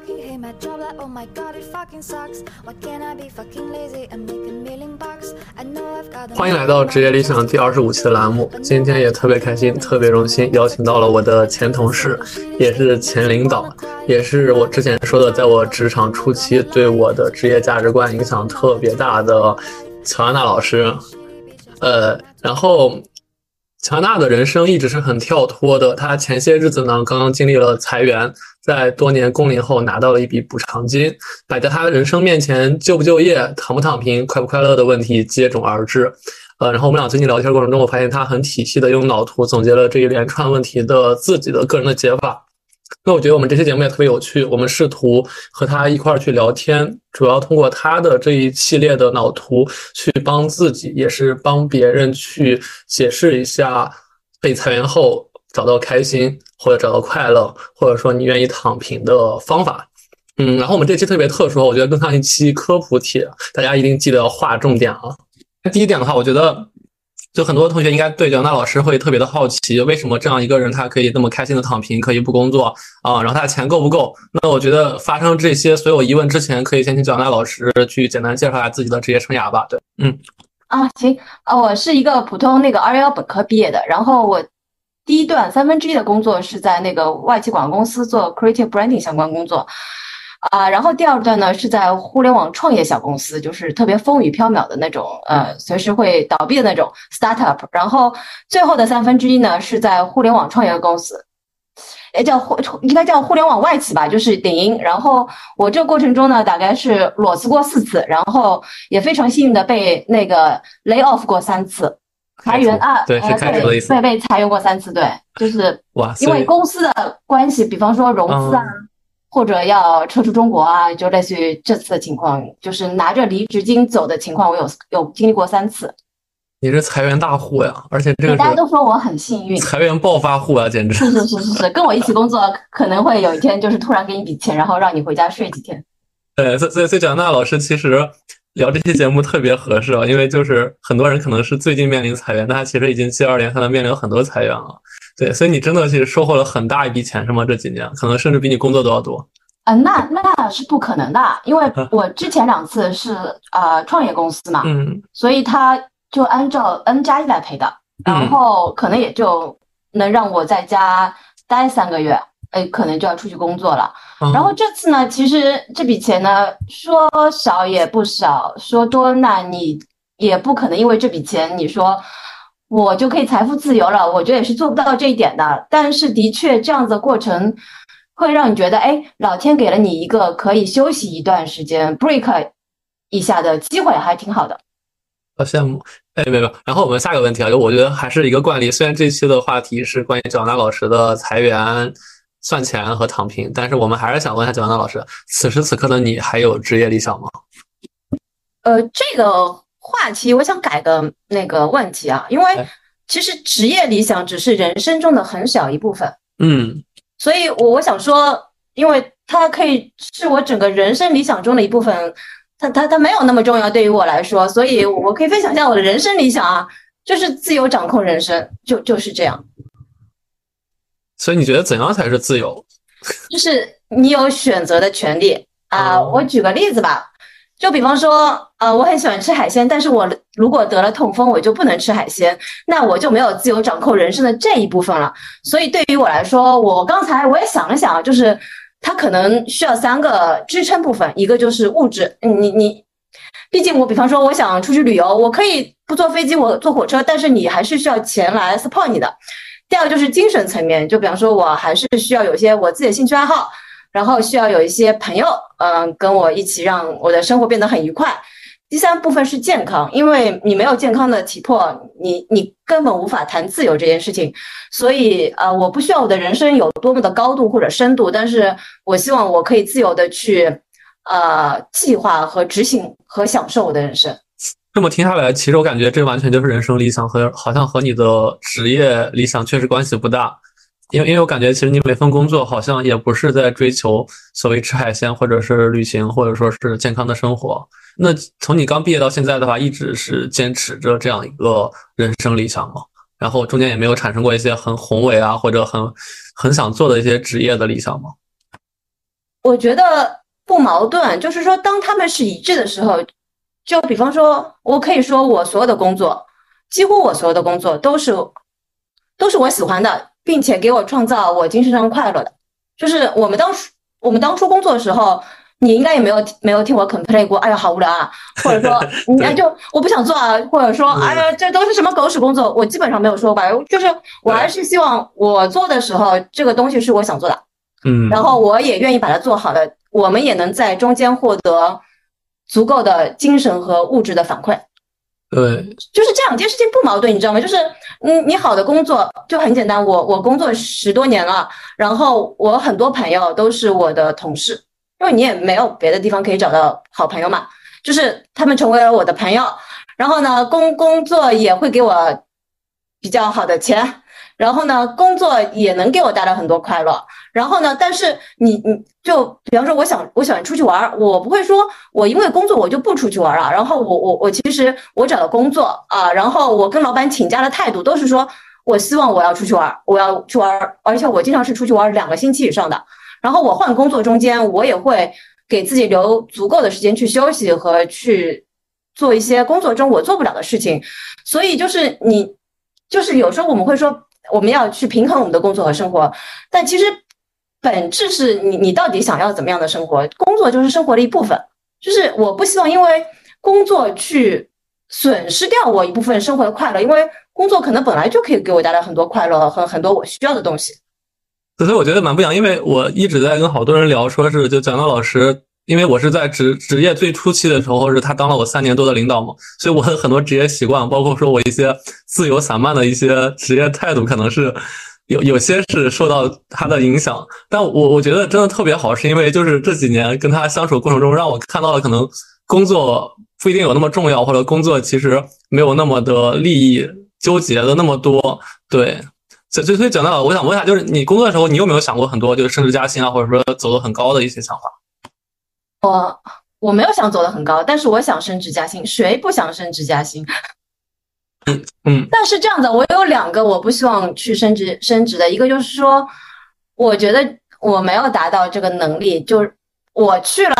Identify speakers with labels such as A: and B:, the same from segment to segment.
A: fucking hate my job like oh my god it fucking sucks why can't i be fucking lazy and make a million bucks i know i've got
B: 欢迎来到职业理想第二十五期的栏目。今天也特别开心，特别荣幸邀请到了我的前同事，也是前领导，也是我之前说的，在我职场初期对我的职业价值观影响特别大的乔安娜老师。呃，然后乔安娜的人生一直是很跳脱的，她前些日子呢刚刚经历了裁员，在多年工龄后拿到了一笔补偿金，摆在她人生面前，就不就业、躺不躺平、快不快乐的问题接踵而至。呃，然后我们俩最近聊天过程中，我发现他很体系的用脑图总结了这一连串问题的自己的个人的解法。那我觉得我们这期节目也特别有趣，我们试图和他一块儿去聊天，主要通过他的这一系列的脑图去帮自己，也是帮别人去解释一下被裁员后找到开心或者找到快乐，或者说你愿意躺平的方法。嗯，然后我们这期特别特殊，我觉得更像一期科普帖，大家一定记得要划重点啊。那第一点的话，我觉得。就很多同学应该对蒋娜老师会特别的好奇，为什么这样一个人他可以那么开心的躺平，可以不工作啊？然后他的钱够不够？那我觉得发生这些所有疑问之前，可以先请蒋娜老师去简单介绍一下自己的职业生涯吧。对，嗯，
C: 啊，行啊，我是一个普通那个二幺幺本科毕业的，然后我第一段三分之一的工作是在那个外企广告公司做 creative branding 相关工作。啊，然后第二段呢是在互联网创业小公司，就是特别风雨飘渺的那种，呃，随时会倒闭的那种 startup。然后最后的三分之一呢是在互联网创业公司，也叫互应该叫互联网外企吧，就是顶音。然后我这个过程中呢，大概是裸辞过四次，然后也非常幸运的被那个 lay off 过三次，裁员啊，
B: 对，是开除的意思。
C: 被被裁员过三次，对，就是
B: 哇，
C: 因为公司的关系，比方说融资啊。或者要撤出中国啊，就类似于这次的情况，就是拿着离职金走的情况，我有有经历过三次。
B: 你是裁员大户呀，而且这个
C: 大家都说我很幸运，
B: 裁员暴发户啊，简直
C: 是是是是是，跟我一起工作可能会有一天就是突然给你笔钱，然后让你回家睡几天。
B: 对，所以所以蒋娜老师其实聊这期节目特别合适啊，因为就是很多人可能是最近面临裁员，但他其实已经接二连三的面临很多裁员了。对，所以你真的是收获了很大一笔钱，是吗？这几年可能甚至比你工作都要多。
C: 嗯，那那是不可能的，因为我之前两次是呃创业公司嘛，
B: 嗯，
C: 所以他就按照 N 加一来赔的，然后可能也就能让我在家待三个月，哎，可能就要出去工作了。然后这次呢，其实这笔钱呢，说少也不少，说多那你也不可能因为这笔钱你说。我就可以财富自由了，我觉得也是做不到这一点的。但是的确，这样子的过程会让你觉得，哎，老天给了你一个可以休息一段时间、break 一下的机会，还挺好的。
B: 好羡慕，哎，没有。然后我们下个问题啊，就我觉得还是一个惯例。虽然这期的话题是关于蒋娜老师的裁员、算钱和躺平，但是我们还是想问一下蒋娜老师，此时此刻的你还有职业理想吗？
C: 呃，这个。话题，我想改个那个问题啊，因为其实职业理想只是人生中的很小一部分，
B: 嗯，
C: 所以我我想说，因为它可以是我整个人生理想中的一部分，它它它没有那么重要对于我来说，所以我可以分享一下我的人生理想啊，就是自由掌控人生，就就是这样。
B: 所以你觉得怎样才是自由？
C: 就是你有选择的权利啊。我举个例子吧。就比方说，呃，我很喜欢吃海鲜，但是我如果得了痛风，我就不能吃海鲜，那我就没有自由掌控人生的这一部分了。所以对于我来说，我刚才我也想了想，就是它可能需要三个支撑部分，一个就是物质，你你，毕竟我比方说我想出去旅游，我可以不坐飞机，我坐火车，但是你还是需要钱来 support 你的。第二个就是精神层面，就比方说我还是需要有些我自己的兴趣爱好。然后需要有一些朋友，嗯，跟我一起让我的生活变得很愉快。第三部分是健康，因为你没有健康的体魄，你你根本无法谈自由这件事情。所以，呃，我不需要我的人生有多么的高度或者深度，但是我希望我可以自由的去，呃，计划和执行和享受我的人生。
B: 这么听下来，其实我感觉这完全就是人生理想和好像和你的职业理想确实关系不大。因为，因为我感觉，其实你每份工作好像也不是在追求所谓吃海鲜，或者是旅行，或者说是健康的生活。那从你刚毕业到现在的话，一直是坚持着这样一个人生理想吗？然后中间也没有产生过一些很宏伟啊，或者很很想做的一些职业的理想吗？
C: 我觉得不矛盾，就是说当他们是一致的时候，就比方说，我可以说我所有的工作，几乎我所有的工作都是都是我喜欢的，并且给我创造我精神上快乐的。就是我们当初我们当初工作的时候。你应该也没有没有听我 complain 过，哎呀，好无聊啊，或者说 你，哎，就我不想做啊，或者说，哎呀，这都是什么狗屎工作，我基本上没有说吧，就是我还是希望我做的时候，这个东西是我想做的，
B: 嗯，
C: 然后我也愿意把它做好的，我们也能在中间获得足够的精神和物质的反馈，
B: 对，
C: 就是这两件事情不矛盾，你知道吗？就是，嗯，你好的工作就很简单，我我工作十多年了，然后我很多朋友都是我的同事。因为你也没有别的地方可以找到好朋友嘛，就是他们成为了我的朋友，然后呢，工工作也会给我比较好的钱，然后呢，工作也能给我带来很多快乐，然后呢，但是你你就比方说，我想我想出去玩，我不会说我因为工作我就不出去玩了，然后我我我其实我找了工作啊，然后我跟老板请假的态度都是说我希望我要出去玩，我要去玩，而且我经常是出去玩两个星期以上的。然后我换工作中间，我也会给自己留足够的时间去休息和去做一些工作中我做不了的事情。所以就是你，就是有时候我们会说我们要去平衡我们的工作和生活，但其实本质是你你到底想要怎么样的生活？工作就是生活的一部分，就是我不希望因为工作去损失掉我一部分生活的快乐，因为工作可能本来就可以给我带来很多快乐和很多我需要的东西。
B: 所以我觉得蛮不一样，因为我一直在跟好多人聊，说是就蒋到老师，因为我是在职职业最初期的时候，是他当了我三年多的领导嘛，所以我的很多职业习惯，包括说我一些自由散漫的一些职业态度，可能是有有些是受到他的影响。但我我觉得真的特别好，是因为就是这几年跟他相处过程中，让我看到了可能工作不一定有那么重要，或者工作其实没有那么的利益纠结的那么多，对。所以，所以讲到，我想问一下，就是你工作的时候，你有没有想过很多，就是升职加薪啊，或者说走得很高的一些想法？
C: 我我没有想走得很高，但是我想升职加薪。谁不想升职加薪？
B: 嗯嗯。
C: 但是这样的，我有两个我不希望去升职升职的，一个就是说，我觉得我没有达到这个能力，就是我去了，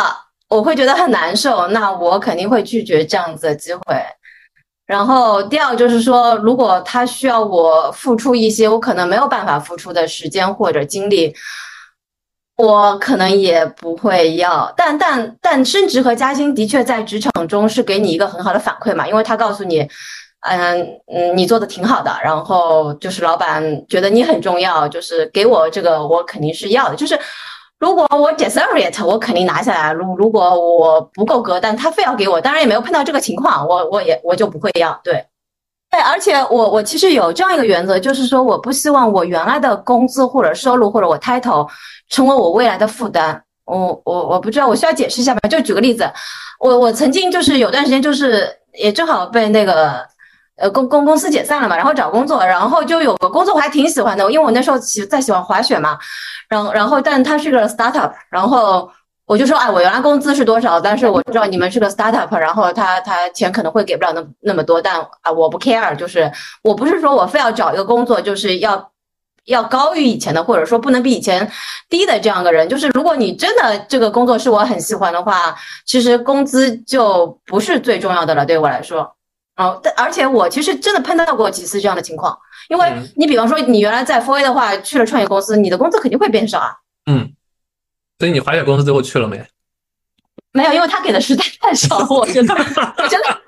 C: 我会觉得很难受，那我肯定会拒绝这样子的机会。然后第二就是说，如果他需要我付出一些我可能没有办法付出的时间或者精力，我可能也不会要。但但但升职和加薪的确在职场中是给你一个很好的反馈嘛，因为他告诉你，嗯嗯，你做的挺好的，然后就是老板觉得你很重要，就是给我这个我肯定是要的，就是。如果我 deserve it，我肯定拿下来。如如果我不够格，但他非要给我，当然也没有碰到这个情况，我我也我就不会要。对，对，而且我我其实有这样一个原则，就是说我不希望我原来的工资或者收入或者我 title 成为我未来的负担。我我我不知道，我需要解释一下吧？就举个例子，我我曾经就是有段时间就是也正好被那个。呃，公公公司解散了嘛，然后找工作，然后就有个工作我还挺喜欢的，因为我那时候喜在喜欢滑雪嘛，然后然后但它是个 startup，然后我就说，哎，我原来工资是多少？但是我知道你们是个 startup，然后他他钱可能会给不了那那么多，但啊，我不 care，就是我不是说我非要找一个工作就是要要高于以前的，或者说不能比以前低的这样个人，就是如果你真的这个工作是我很喜欢的话，其实工资就不是最重要的了，对我来说。哦，但而且我其实真的碰到过几次这样的情况，因为你比方说你原来在 f o A 的话，去了创业公司，你的工资肯定会变少啊。
B: 嗯，所以你滑雪公司最后去了没？
C: 没有，因为他给的实在太少，我觉得，我觉得，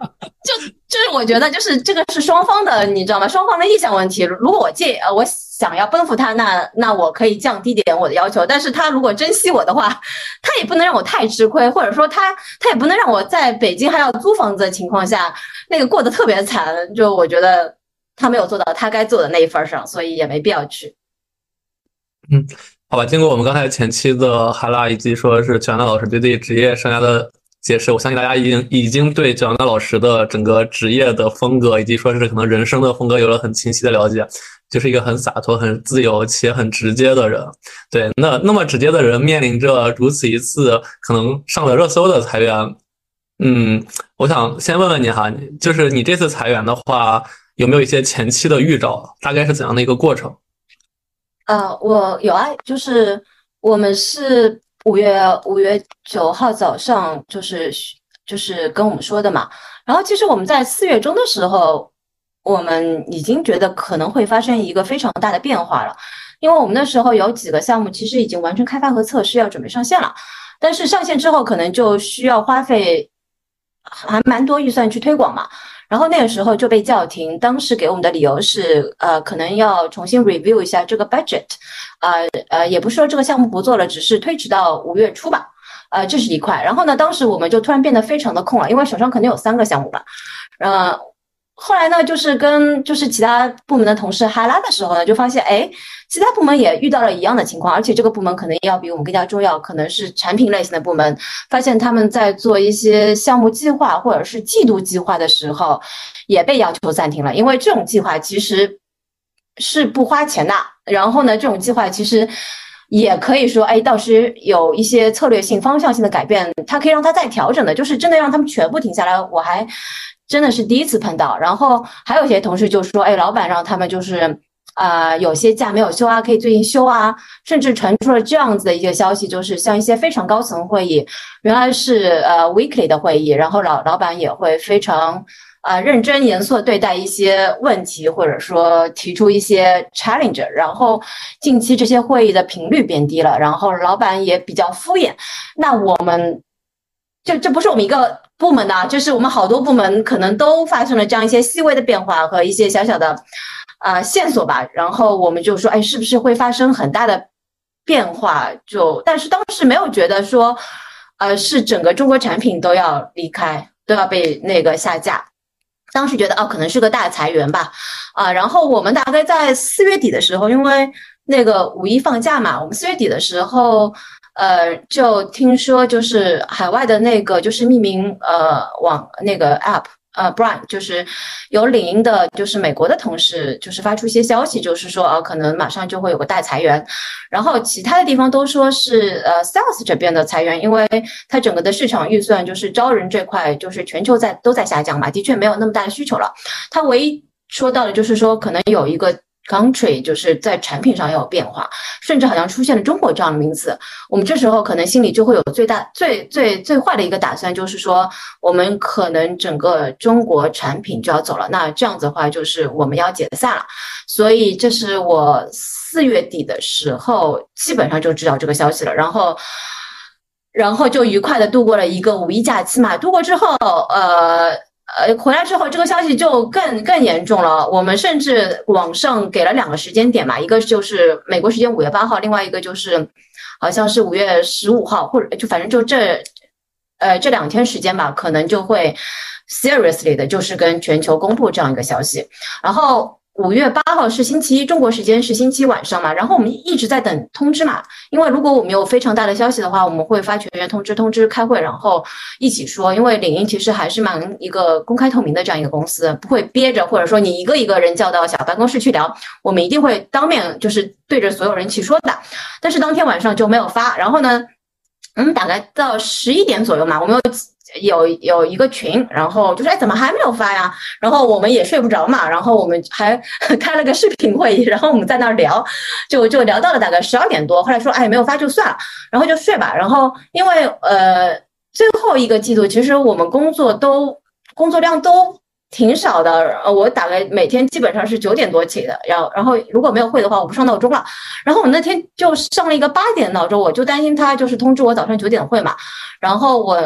C: 就就是我觉得，就是这个是双方的，你知道吗？双方的意向问题。如果我借呃，我想要奔赴他，那那我可以降低点我的要求。但是他如果珍惜我的话，他也不能让我太吃亏，或者说他他也不能让我在北京还要租房子的情况下，那个过得特别惨。就我觉得他没有做到他该做的那一份上，所以也没必要去。
B: 嗯。好吧，经过我们刚才前期的哈拉，以及说是蒋娜老师对自己职业生涯的解释，我相信大家已经已经对蒋娜老师的整个职业的风格，以及说是可能人生的风格有了很清晰的了解，就是一个很洒脱、很自由且很直接的人。对，那那么直接的人面临着如此一次可能上了热搜的裁员，嗯，我想先问问你哈，就是你这次裁员的话，有没有一些前期的预兆？大概是怎样的一个过程？
C: 呃，我有啊，就是我们是五月五月九号早上就是就是跟我们说的嘛。然后其实我们在四月中的时候，我们已经觉得可能会发生一个非常大的变化了，因为我们那时候有几个项目其实已经完成开发和测试，要准备上线了。但是上线之后，可能就需要花费还蛮多预算去推广嘛。然后那个时候就被叫停，当时给我们的理由是，呃，可能要重新 review 一下这个 budget，呃呃，也不是说这个项目不做了，只是推迟到五月初吧，呃，这是一块。然后呢，当时我们就突然变得非常的空了，因为手上肯定有三个项目吧，呃。后来呢，就是跟就是其他部门的同事哈拉的时候呢，就发现哎，其他部门也遇到了一样的情况，而且这个部门可能要比我们更加重要，可能是产品类型的部门。发现他们在做一些项目计划或者是季度计划的时候，也被要求暂停了，因为这种计划其实是不花钱的。然后呢，这种计划其实也可以说，哎，到时有一些策略性、方向性的改变，它可以让它再调整的。就是真的让他们全部停下来，我还。真的是第一次碰到，然后还有些同事就说：“哎，老板让他们就是，啊，有些假没有休啊，可以最近休啊。”甚至传出了这样子的一个消息，就是像一些非常高层会议，原来是呃 weekly 的会议，然后老老板也会非常啊认真严肃对待一些问题，或者说提出一些 challenge。然后近期这些会议的频率变低了，然后老板也比较敷衍。那我们这这不是我们一个。部门呢，就是我们好多部门可能都发生了这样一些细微的变化和一些小小的啊线索吧。然后我们就说，哎，是不是会发生很大的变化？就但是当时没有觉得说，呃，是整个中国产品都要离开，都要被那个下架。当时觉得哦，可能是个大裁员吧。啊，然后我们大概在四月底的时候，因为那个五一放假嘛，我们四月底的时候。呃，就听说就是海外的那个就是匿名呃网那个 app 呃，Brian 就是有领英的，就是美国的同事就是发出一些消息，就是说呃可能马上就会有个大裁员，然后其他的地方都说是呃 Sales 这边的裁员，因为它整个的市场预算就是招人这块就是全球在都在下降嘛，的确没有那么大的需求了。他唯一说到的就是说可能有一个。Country 就是在产品上要有变化，甚至好像出现了中国这样的名词。我们这时候可能心里就会有最大、最最最坏的一个打算，就是说我们可能整个中国产品就要走了。那这样子的话，就是我们要解散了。所以这是我四月底的时候，基本上就知道这个消息了。然后，然后就愉快的度过了一个五一假期嘛。度过之后，呃。呃，回来之后，这个消息就更更严重了。我们甚至网上给了两个时间点嘛，一个就是美国时间五月八号，另外一个就是好像是五月十五号，或者就反正就这呃这两天时间吧，可能就会 seriously 的，就是跟全球公布这样一个消息，然后。五月八号是星期一，中国时间是星期晚上嘛，然后我们一直在等通知嘛，因为如果我们有非常大的消息的话，我们会发全员通知，通知开会，然后一起说。因为领英其实还是蛮一个公开透明的这样一个公司，不会憋着，或者说你一个一个人叫到小办公室去聊，我们一定会当面就是对着所有人一起说的。但是当天晚上就没有发，然后呢，嗯，大概到十一点左右嘛，我们有。有有一个群，然后就说哎，怎么还没有发呀？然后我们也睡不着嘛，然后我们还 开了个视频会议，然后我们在那儿聊，就就聊到了大概十二点多。后来说哎，没有发就算了，然后就睡吧。然后因为呃最后一个季度，其实我们工作都工作量都挺少的。呃，我大概每天基本上是九点多起的，然后然后如果没有会的话，我不上闹钟了。然后我那天就上了一个八点闹钟，我就担心他就是通知我早上九点会嘛，然后我。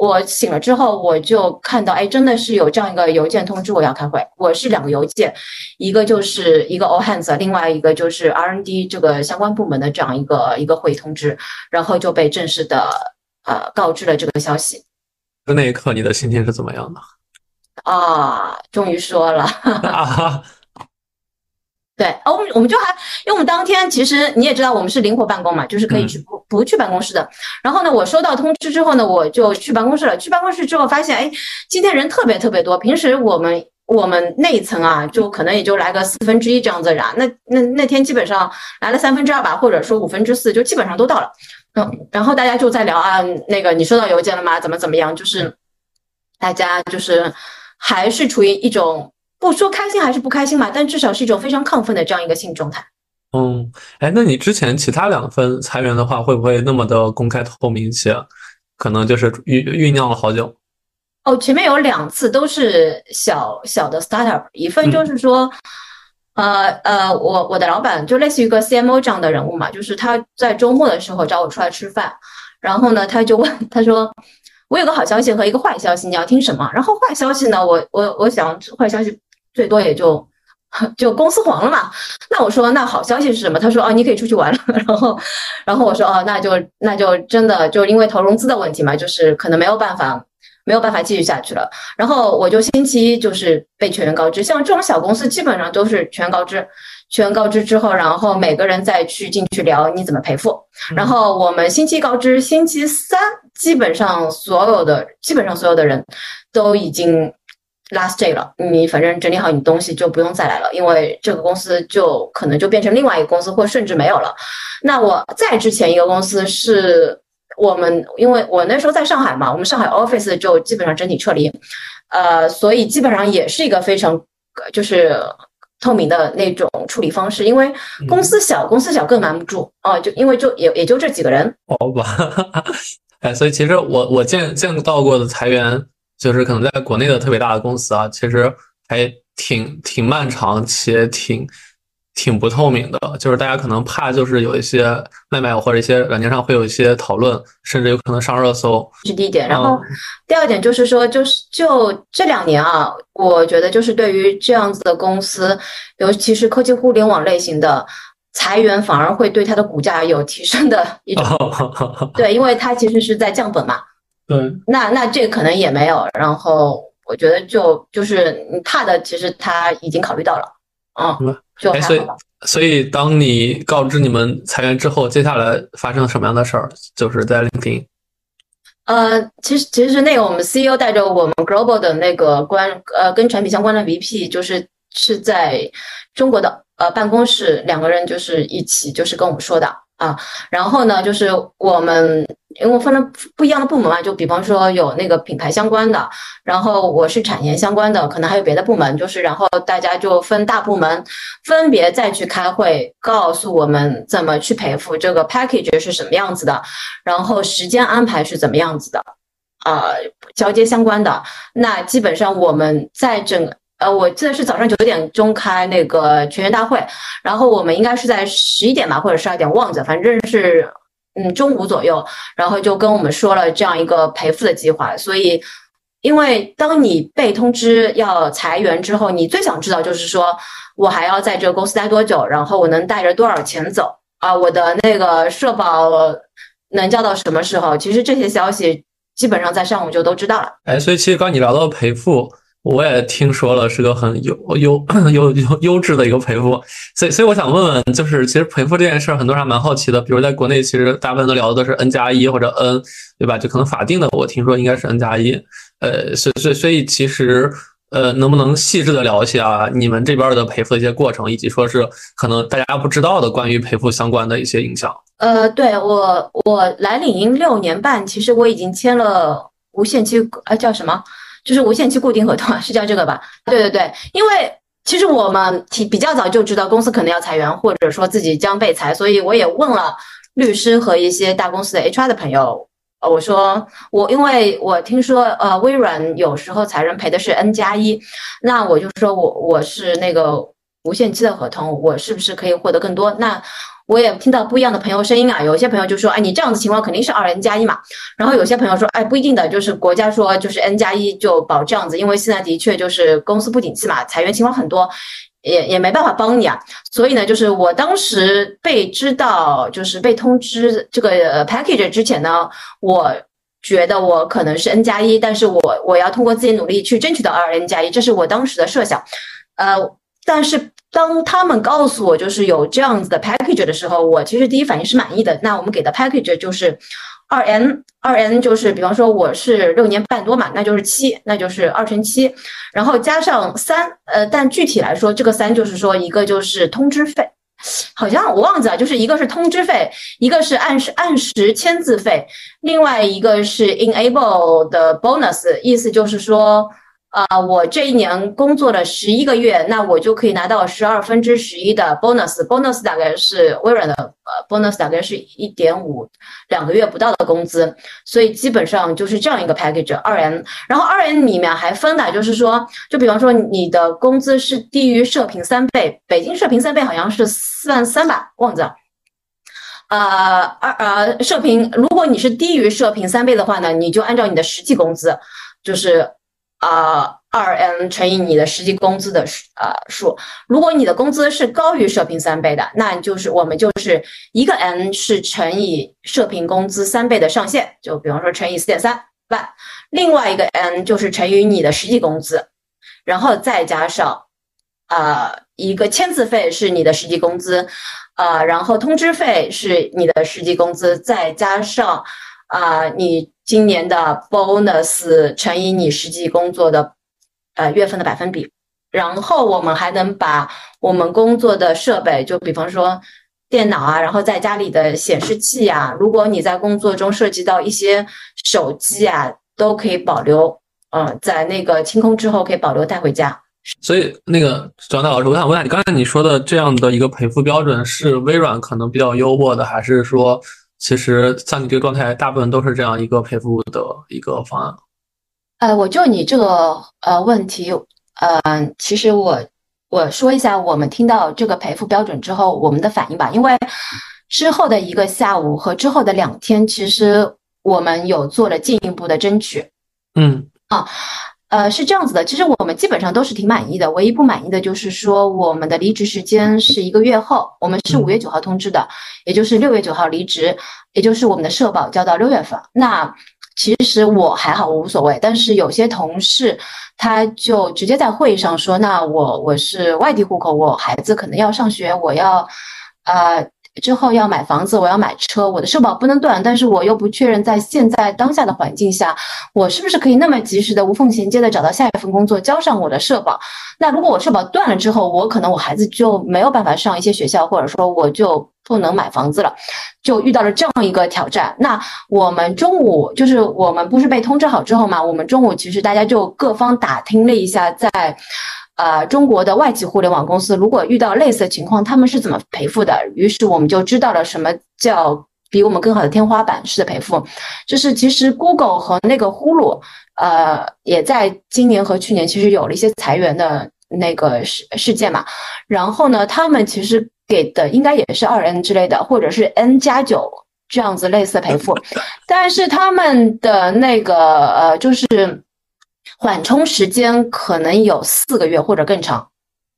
C: 我醒了之后，我就看到，哎，真的是有这样一个邮件通知我要开会。我是两个邮件，一个就是一个 all hands，另外一个就是 R&D 这个相关部门的这样一个一个会议通知，然后就被正式的呃告知了这个消息。
B: 那一刻，你的心情是怎么样的？
C: 啊，终于说了。对，哦，我们我们就还，因为我们当天其实你也知道，我们是灵活办公嘛，就是可以去不不去办公室的。然后呢，我收到通知之后呢，我就去办公室了。去办公室之后发现，哎，今天人特别特别多。平时我们我们那一层啊，就可能也就来个四分之一这样子人。那那那天基本上来了三分之二吧，或者说五分之四，就基本上都到了。嗯，然后大家就在聊啊，那个你收到邮件了吗？怎么怎么样？就是大家就是还是处于一种。不说开心还是不开心嘛，但至少是一种非常亢奋的这样一个心理状态。
B: 嗯，哎，那你之前其他两份裁员的话，会不会那么的公开透明一些？可能就是酝酝酿了好久。
C: 哦，前面有两次都是小小的 startup，一份就是说，呃呃，我我的老板就类似于一个 CMO 这样的人物嘛，就是他在周末的时候找我出来吃饭，然后呢，他就问他说，我有个好消息和一个坏消息，你要听什么？然后坏消息呢，我我我想坏消息最多也就。就公司黄了嘛？那我说那好消息是什么？他说哦，你可以出去玩了。然后，然后我说哦，那就那就真的就因为投融资的问题嘛，就是可能没有办法没有办法继续下去了。然后我就星期一就是被全员告知，像这种小公司基本上都是全员告知，全员告知之后，然后每个人再去进去聊你怎么赔付。然后我们星期告知，星期三基本上所有的基本上所有的人都已经。Last day 了，你反正整理好你东西就不用再来了，因为这个公司就可能就变成另外一个公司，或甚至没有了。那我在之前一个公司是我们，因为我那时候在上海嘛，我们上海 office 就基本上整体撤离，呃，所以基本上也是一个非常就是透明的那种处理方式，因为公司小，公司小更瞒不住哦，就因为就也也就这几个人。
B: 好吧，哎，所以其实我我见见到过的裁员。就是可能在国内的特别大的公司啊，其实还挺挺漫长且挺挺不透明的。就是大家可能怕，就是有一些外卖或者一些软件上会有一些讨论，甚至有可能上热搜。
C: 是第一点，然后第二点就是说，就是就这两年啊，我觉得就是对于这样子的公司，尤其是科技互联网类型的裁员，反而会对它的股价有提升的一种。对，因为它其实是在降本嘛。
B: 对，
C: 那那这个可能也没有，然后我觉得就就是你怕的，其实他已经考虑到了，嗯，就还
B: 好吧。所以当你告知你们裁员之后，接下来发生了什么样的事儿？就是在 LinkedIn。
C: 呃，其实其实那个我们 CEO 带着我们 Global 的那个关呃跟产品相关的 VP，就是是在中国的呃办公室，两个人就是一起就是跟我们说的啊，然后呢就是我们。因为分了不一样的部门嘛，就比方说有那个品牌相关的，然后我是产研相关的，可能还有别的部门，就是然后大家就分大部门，分别再去开会，告诉我们怎么去赔付这个 package 是什么样子的，然后时间安排是怎么样子的，呃，交接相关的。那基本上我们在整呃，我记得是早上九点钟开那个全员大会，然后我们应该是在十一点吧，或者十二点，忘记了，反正是。嗯，中午左右，然后就跟我们说了这样一个赔付的计划。所以，因为当你被通知要裁员之后，你最想知道就是说我还要在这个公司待多久，然后我能带着多少钱走啊？我的那个社保能交到什么时候？其实这些消息基本上在上午就都知道了。
B: 哎，所以其实刚你聊到赔付。我也听说了，是个很优优优优优质的一个赔付，所以所以我想问问，就是其实赔付这件事儿，很多人还蛮好奇的。比如在国内，其实大部分都聊的都是 N 加一或者 N，对吧？就可能法定的，我听说应该是 N 加一。呃，所所所以其实呃，能不能细致的聊一下你们这边的赔付的一些过程，以及说是可能大家不知道的关于赔付相关的一些影响？
C: 呃，对我我来领英六年半，其实我已经签了无限期，呃，叫什么？就是无限期固定合同啊，是叫这个吧？对对对，因为其实我们提比较早就知道公司可能要裁员，或者说自己将被裁，所以我也问了律师和一些大公司的 HR 的朋友，呃，我说我因为我听说呃微软有时候裁人赔的是 N 加一，那我就说我我是那个无限期的合同，我是不是可以获得更多？那我也听到不一样的朋友声音啊，有些朋友就说，哎，你这样子情况肯定是二 N 加一嘛。然后有些朋友说，哎，不一定的，就是国家说就是 N 加一就保这样子，因为现在的确就是公司不景气嘛，裁员情况很多，也也没办法帮你啊。所以呢，就是我当时被知道，就是被通知这个 package 之前呢，我觉得我可能是 N 加一，但是我我要通过自己努力去争取到二 N 加一，这是我当时的设想。呃，但是。当他们告诉我就是有这样子的 package 的时候，我其实第一反应是满意的。那我们给的 package 就是二 n，二 n 就是比方说我是六年半多嘛，那就是七，那就是二乘七，然后加上三，呃，但具体来说，这个三就是说一个就是通知费，好像我忘记了，就是一个是通知费，一个是按时按时签字费，另外一个是 enable 的 bonus，意思就是说。啊，我这一年工作了十一个月，那我就可以拿到十二分之十一的 bonus，bonus 大概是微软的呃 bonus 大概是一点五两个月不到的工资，所以基本上就是这样一个 package 二 n，然后二 n 里面还分的，就是说，就比方说你的工资是低于社平三倍，北京社平三倍好像是四万三吧，忘记了。呃，二呃，社平，如果你是低于社平三倍的话呢，你就按照你的实际工资，就是啊二 n 乘以你的实际工资的呃数。如果你的工资是高于社平三倍的，那就是我们就是一个 n 是乘以社平工资三倍的上限，就比方说乘以四点三万，另外一个 n 就是乘以你的实际工资，然后再加上啊一个签字费是你的实际工资。啊，然后通知费是你的实际工资，再加上啊，你今年的 bonus 乘以你实际工作的呃月份的百分比，然后我们还能把我们工作的设备，就比方说电脑啊，然后在家里的显示器啊，如果你在工作中涉及到一些手机啊，都可以保留，嗯，在那个清空之后可以保留带回家。
B: 所以，那个张大老师，我想问下你，刚才你说的这样的一个赔付标准是微软可能比较优渥的，还是说，其实像你这个状态，大部分都是这样一个赔付的一个方案？
C: 呃，我就你这个呃问题，呃，其实我我说一下，我们听到这个赔付标准之后，我们的反应吧，因为之后的一个下午和之后的两天，其实我们有做了进一步的争取。
B: 嗯
C: 啊。呃，是这样子的，其实我们基本上都是挺满意的，唯一不满意的就是说我们的离职时间是一个月后，我们是五月九号通知的，也就是六月九号离职，也就是我们的社保交到六月份。那其实我还好，我无所谓，但是有些同事他就直接在会议上说，那我我是外地户口，我孩子可能要上学，我要，呃。之后要买房子，我要买车，我的社保不能断，但是我又不确认在现在当下的环境下，我是不是可以那么及时的无缝衔接的找到下一份工作，交上我的社保？那如果我社保断了之后，我可能我孩子就没有办法上一些学校，或者说我就不能买房子了，就遇到了这样一个挑战。那我们中午就是我们不是被通知好之后嘛，我们中午其实大家就各方打听了一下，在。呃，中国的外企互联网公司如果遇到类似的情况，他们是怎么赔付的？于是我们就知道了什么叫比我们更好的天花板式的赔付。就是其实 Google 和那个呼噜，呃，也在今年和去年其实有了一些裁员的那个事事件嘛。然后呢，他们其实给的应该也是二 N 之类的，或者是 N 加九这样子类似的赔付，但是他们的那个呃，就是。缓冲时间可能有四个月或者更长，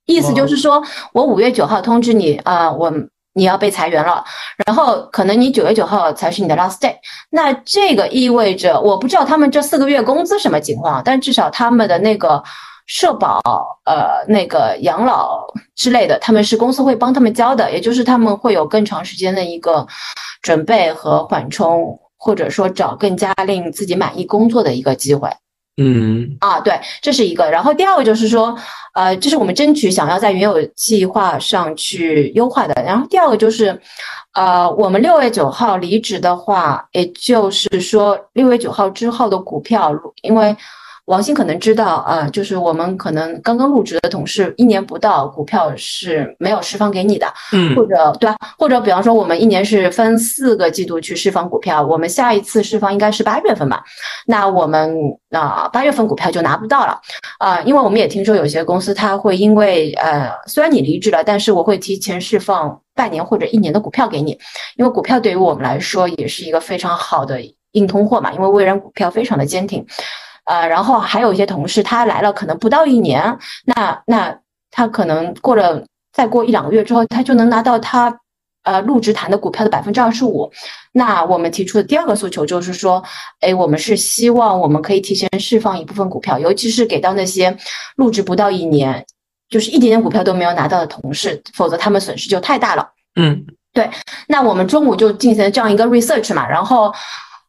C: 意思就是说我五月九号通知你啊，我你要被裁员了，然后可能你九月九号才是你的 last day，那这个意味着我不知道他们这四个月工资什么情况，但至少他们的那个社保、呃那个养老之类的，他们是公司会帮他们交的，也就是他们会有更长时间的一个准备和缓冲，或者说找更加令自己满意工作的一个机会。
B: 嗯
C: 啊，对，这是一个。然后第二个就是说，呃，这是我们争取想要在原有计划上去优化的。然后第二个就是，呃，我们六月九号离职的话，也就是说六月九号之后的股票，因为。王鑫可能知道啊，就是我们可能刚刚入职的同事，一年不到股票是没有释放给你的，
B: 嗯，
C: 或者对吧？或者比方说，我们一年是分四个季度去释放股票，我们下一次释放应该是八月份吧？那我们啊八月份股票就拿不到了啊，因为我们也听说有些公司它会因为呃，虽然你离职了，但是我会提前释放半年或者一年的股票给你，因为股票对于我们来说也是一个非常好的硬通货嘛，因为微软股票非常的坚挺。呃，然后还有一些同事，他来了可能不到一年，那那他可能过了再过一两个月之后，他就能拿到他呃入职谈的股票的百分之二十五。那我们提出的第二个诉求就是说，哎，我们是希望我们可以提前释放一部分股票，尤其是给到那些入职不到一年，就是一点点股票都没有拿到的同事，否则他们损失就太大了。
B: 嗯，
C: 对。那我们中午就进行了这样一个 research 嘛，然后。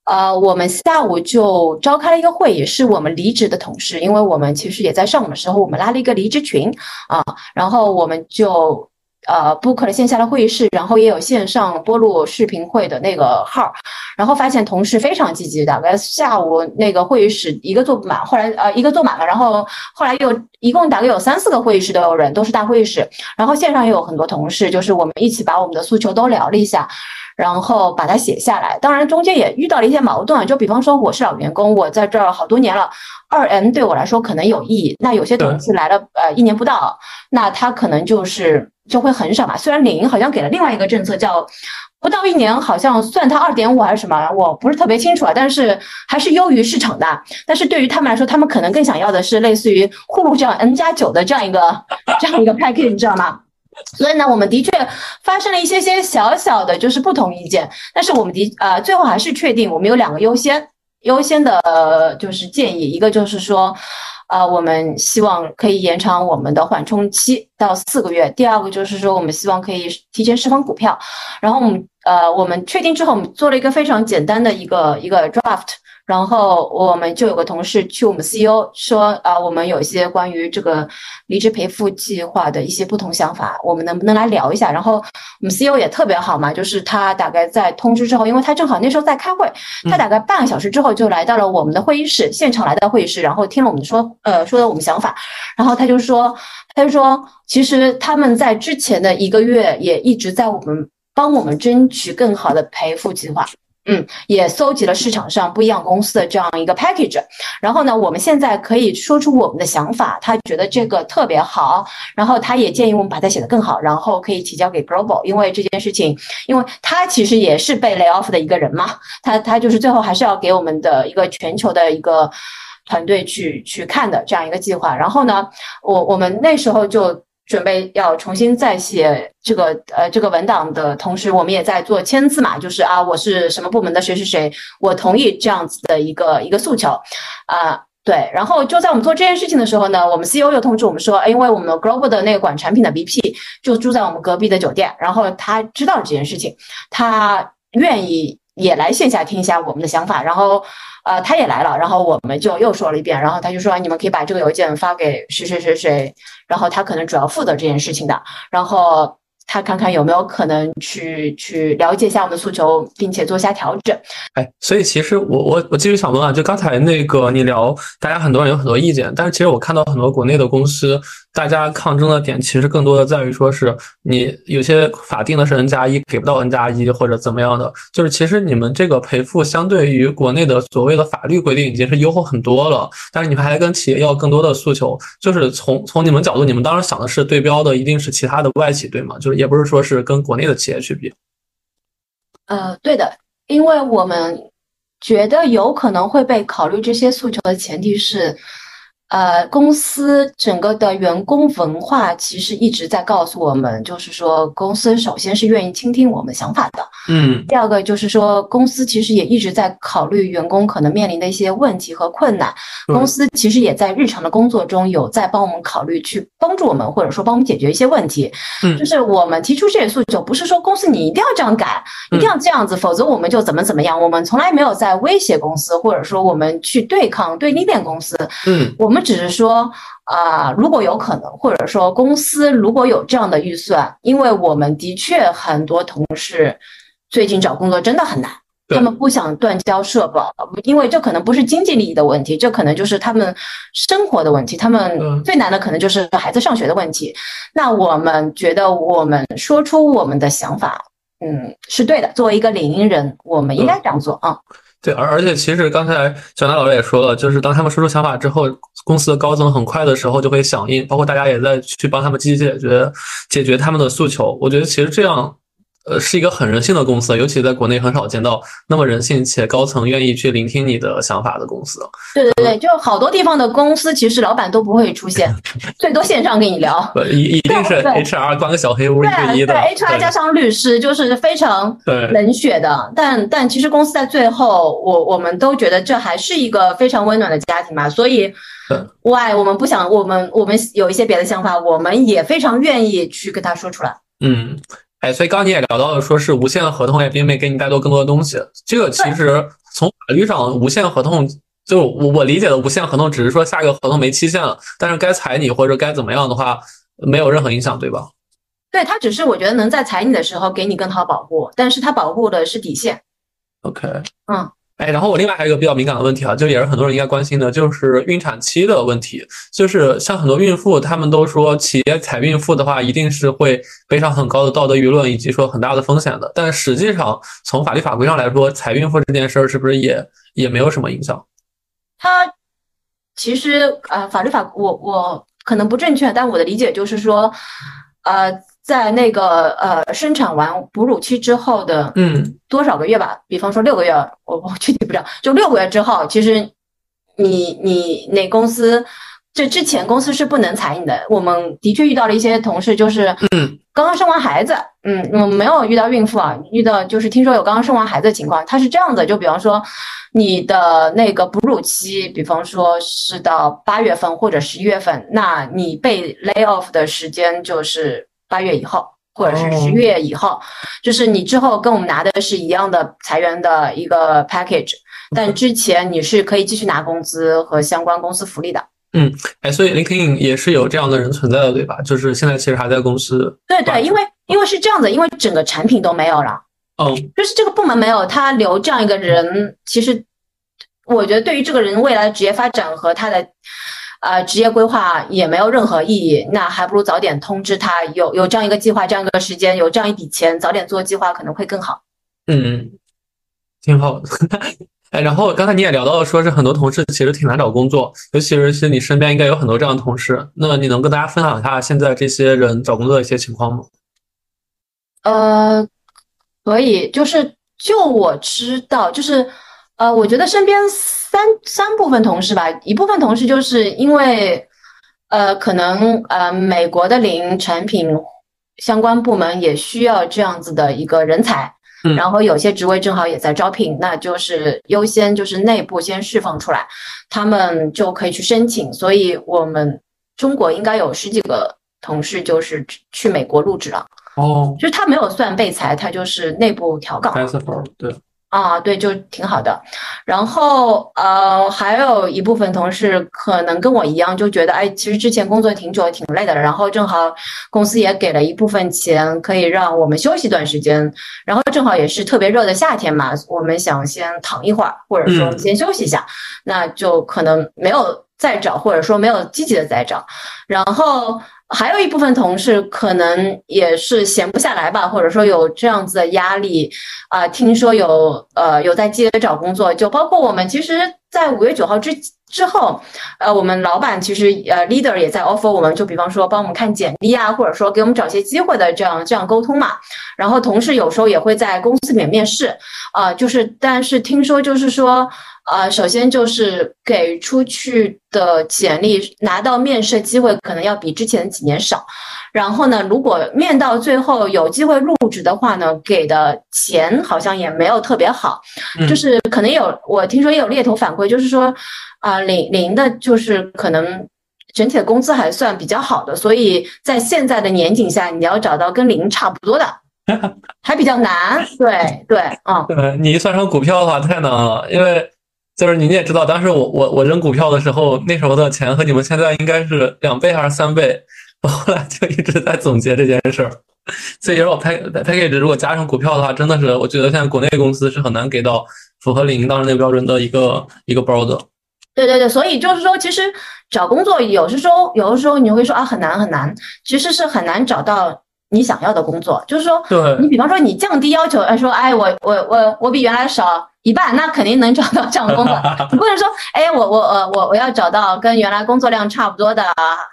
C: 呃，我们下午就召开了一个会议，是我们离职的同事，因为我们其实也在上午的时候，我们拉了一个离职群啊，然后我们就呃 book 了线下的会议室，然后也有线上播录视频会的那个号，然后发现同事非常积极，大概下午那个会议室一个坐不满，后来呃一个坐满了，然后后来又一共大概有三四个会议室都有人，都是大会议室，然后线上也有很多同事，就是我们一起把我们的诉求都聊了一下。然后把它写下来，当然中间也遇到了一些矛盾，就比方说我是老员工，我在这儿好多年了，二 M 对我来说可能有意义。那有些同事来了，呃，一年不到，那他可能就是就会很少嘛。虽然领英好像给了另外一个政策，叫不到一年好像算他二点五还是什么，我不是特别清楚啊。但是还是优于市场的。但是对于他们来说，他们可能更想要的是类似于呼噜这样 N 加九的这样一个这样一个 package，你知道吗？所以呢，我们的确发生了一些些小小的就是不同意见，但是我们的呃最后还是确定我们有两个优先优先的，就是建议，一个就是说，呃，我们希望可以延长我们的缓冲期到四个月；第二个就是说，我们希望可以提前释放股票。然后我们呃我们确定之后，我们做了一个非常简单的一个一个 draft。然后我们就有个同事去我们 CEO 说啊，我们有一些关于这个离职赔付计划的一些不同想法，我们能不能来聊一下？然后我们 CEO 也特别好嘛，就是他大概在通知之后，因为他正好那时候在开会，他大概半个小时之后就来到了我们的会议室，现场来到会议室，然后听了我们说呃说的我们想法，然后他就说他就说，其实他们在之前的一个月也一直在我们帮我们争取更好的赔付计划。嗯，也搜集了市场上不一样公司的这样一个 package，然后呢，我们现在可以说出我们的想法，他觉得这个特别好，然后他也建议我们把它写得更好，然后可以提交给 global，因为这件事情，因为他其实也是被 lay off 的一个人嘛，他他就是最后还是要给我们的一个全球的一个团队去去看的这样一个计划，然后呢，我我们那时候就。准备要重新再写这个呃这个文档的同时，我们也在做签字嘛，就是啊，我是什么部门的谁谁谁，我同意这样子的一个一个诉求，啊对，然后就在我们做这件事情的时候呢，我们 CEO 又通知我们说，因为我们 Global 的那个管产品的 VP 就住在我们隔壁的酒店，然后他知道这件事情，他愿意也来线下听一下我们的想法，然后。呃，他也来了，然后我们就又说了一遍，然后他就说你们可以把这个邮件发给谁谁谁谁，然后他可能主要负责这件事情的，然后他看看有没有可能去去了解一下我们的诉求，并且做一下调整。
B: 哎，所以其实我我我继续想问啊，就刚才那个你聊，大家很多人有很多意见，但是其实我看到很多国内的公司。大家抗争的点其实更多的在于说是你有些法定的是 N 加一给不到 N 加一或者怎么样的，就是其实你们这个赔付相对于国内的所谓的法律规定已经是优厚很多了，但是你们还跟企业要更多的诉求，就是从从你们角度，你们当时想的是对标的一定是其他的外企对吗？就是也不是说是跟国内的企业去比。
C: 呃，对的，因为我们觉得有可能会被考虑这些诉求的前提是。呃，公司整个的员工文化其实一直在告诉我们，就是说，公司首先是愿意倾听我们想法的。
B: 嗯，
C: 第二个就是说，公司其实也一直在考虑员工可能面临的一些问题和困难。公司其实也在日常的工作中有在帮我们考虑，去帮助我们，或者说帮我们解决一些问题。
B: 嗯，
C: 就是我们提出这些诉求，不是说公司你一定要这样改，一定要这样子，否则我们就怎么怎么样。我们从来没有在威胁公司，或者说我们去对抗、对立面公司。
B: 嗯，
C: 我们。只是说啊，如果有可能，或者说公司如果有这样的预算，因为我们的确很多同事最近找工作真的很难，他们不想断交社保，因为这可能不是经济利益的问题，这可能就是他们生活的问题。他们最难的可能就是孩子上学的问题。那我们觉得，我们说出我们的想法，嗯，是对的。作为一个领英人，我们应该这样做啊。
B: 对，而而且其实刚才小南老师也说了，就是当他们说出想法之后，公司的高层很快的时候就会响应，包括大家也在去帮他们积极解决解决他们的诉求。我觉得其实这样。呃，是一个很人性的公司，尤其在国内很少见到那么人性且高层愿意去聆听你的想法的公司。
C: 对对对，就好多地方的公司，其实老板都不会出现，最多线上跟你聊。
B: 一一定是 HR 关个小黑屋一对一的。
C: 对，HR 加上律师，就是非常冷血的。但但其实公司在最后，我我们都觉得这还是一个非常温暖的家庭嘛。所以，Why 我们不想我们我们有一些别的想法，我们也非常愿意去跟他说出来。
B: 嗯。哎，所以刚刚你也聊到了，说是无限合同也并没给你带多更多的东西。这个其实从法律上，无限合同就我我理解的无限合同，只是说下个合同没期限了，但是该裁你或者该怎么样的话，没有任何影响，对吧？
C: 对他只是我觉得能在裁你的时候给你更好保护，但是他保护的是底线。
B: OK，
C: 嗯，
B: 哎，然后我另外还有一个比较敏感的问题啊，就也是很多人应该关心的，就是孕产期的问题。就是像很多孕妇，他们都说企业采孕妇的话，一定是会背上很高的道德舆论以及说很大的风险的。但实际上，从法律法规上来说，采孕妇这件事儿是不是也也没有什么影响？
C: 它其实呃，法律法我我可能不正确，但我的理解就是说，呃，在那个呃生产完哺乳期之后的
B: 嗯。
C: 多少个月吧，比方说六个月，我我具体不知道，就六个月之后，其实你你那公司这之前公司是不能裁你的。我们的确遇到了一些同事，就是
B: 嗯。
C: 刚刚生完孩子，嗯，我们没有遇到孕妇啊，遇到就是听说有刚刚生完孩子的情况，他是这样的，就比方说你的那个哺乳期，比方说是到八月份或者十一月份，那你被 lay off 的时间就是八月以后。或者是十月以后，就是你之后跟我们拿的是一样的裁员的一个 package，但之前你是可以继续拿工资和相关公司福利的。
B: 嗯哎，所以 LinkedIn 也是有这样的人存在的，对吧？就是现在其实还在公司，
C: 对对，因为因为是这样子，因为整个产品都没有了，
B: 嗯
C: 就是这个部门没有，他留这样一个人，其实我觉得对于这个人未来的职业发展和他的呃职业规划也没有任何意义。那还不如早点通知他有有这样一个计划，这样一个时间，有这样一笔钱，早点做计划可能会更好。
B: 嗯，挺好的。哎，然后刚才你也聊到了，说是很多同事其实挺难找工作，尤其是是你身边应该有很多这样的同事。那你能跟大家分享一下现在这些人找工作的一些情况吗？
C: 呃，可以，就是就我知道，就是呃，我觉得身边三三部分同事吧，一部分同事就是因为呃，可能呃，美国的零产品相关部门也需要这样子的一个人才，
B: 嗯。
C: 然后有些职位正好也在招聘，那就是优先就是内部先释放出来，他们就可以去申请，所以我们中国应该有十几个同事就是去美国入职了。
B: 哦。
C: 就是他没有算被裁，他就是内部调岗。
B: E 对，
C: 啊，对，就挺好的。然后呃，还有一部分同事可能跟我一样，就觉得哎，其实之前工作挺久，挺累的，然后正好公司也给了一部分钱，可以让我们休息一段时间。然后正好也是特别热的夏天嘛，我们想先躺一会儿，或者说
B: 嗯
C: 先休息一下，那就可能没有再找，或者说没有积极的再找。然后还有一部分同事可能也是闲不下来吧，或者说有这样子的压力啊、听说有呃有在接着找工作，就包括我们其实，在五月九号之之后，呃，我们老板其实呃 leader 也在 offer 我们，就比方说帮我们看简历啊，或者说给我们找些机会的这样这样沟通嘛。然后同事有时候也会在公司里面面试，啊、就是但是听说就是说。呃，首先就是给出去的简历拿到面试机会，可能要比之前几年少。然后呢，如果面到最后有机会入职的话呢，给的钱好像也没有特别好，
B: 嗯
C: 就是可能有我听说也有猎头反馈，就是说啊、领领的就是可能整体的工资还算比较好的，所以在现在的年景下，你要找到跟零差不多的，还比较难。对对，嗯。
B: 对你一算上股票的话，太难了，因为就是你也知道，当时我我我扔股票的时候，那时候的钱和你们现在应该是两倍还是三倍，我后来就一直在总结这件事儿。所以如果 pack package 如果加上股票的话，真的是我觉得现在国内公司是很难给到符合李宁当时那个标准的一个一个包的。
C: 对对对，所以就是说，其实找工作有的时候，有的时候你会说啊很难很难，其实是很难找到你想要的工作。就是说，
B: 对
C: 你比方说你降低要求，哎说哎我我我我比原来少一半，那肯定能找到这样的工作。你 不能说哎我我呃我我要找到跟原来工作量差不多的，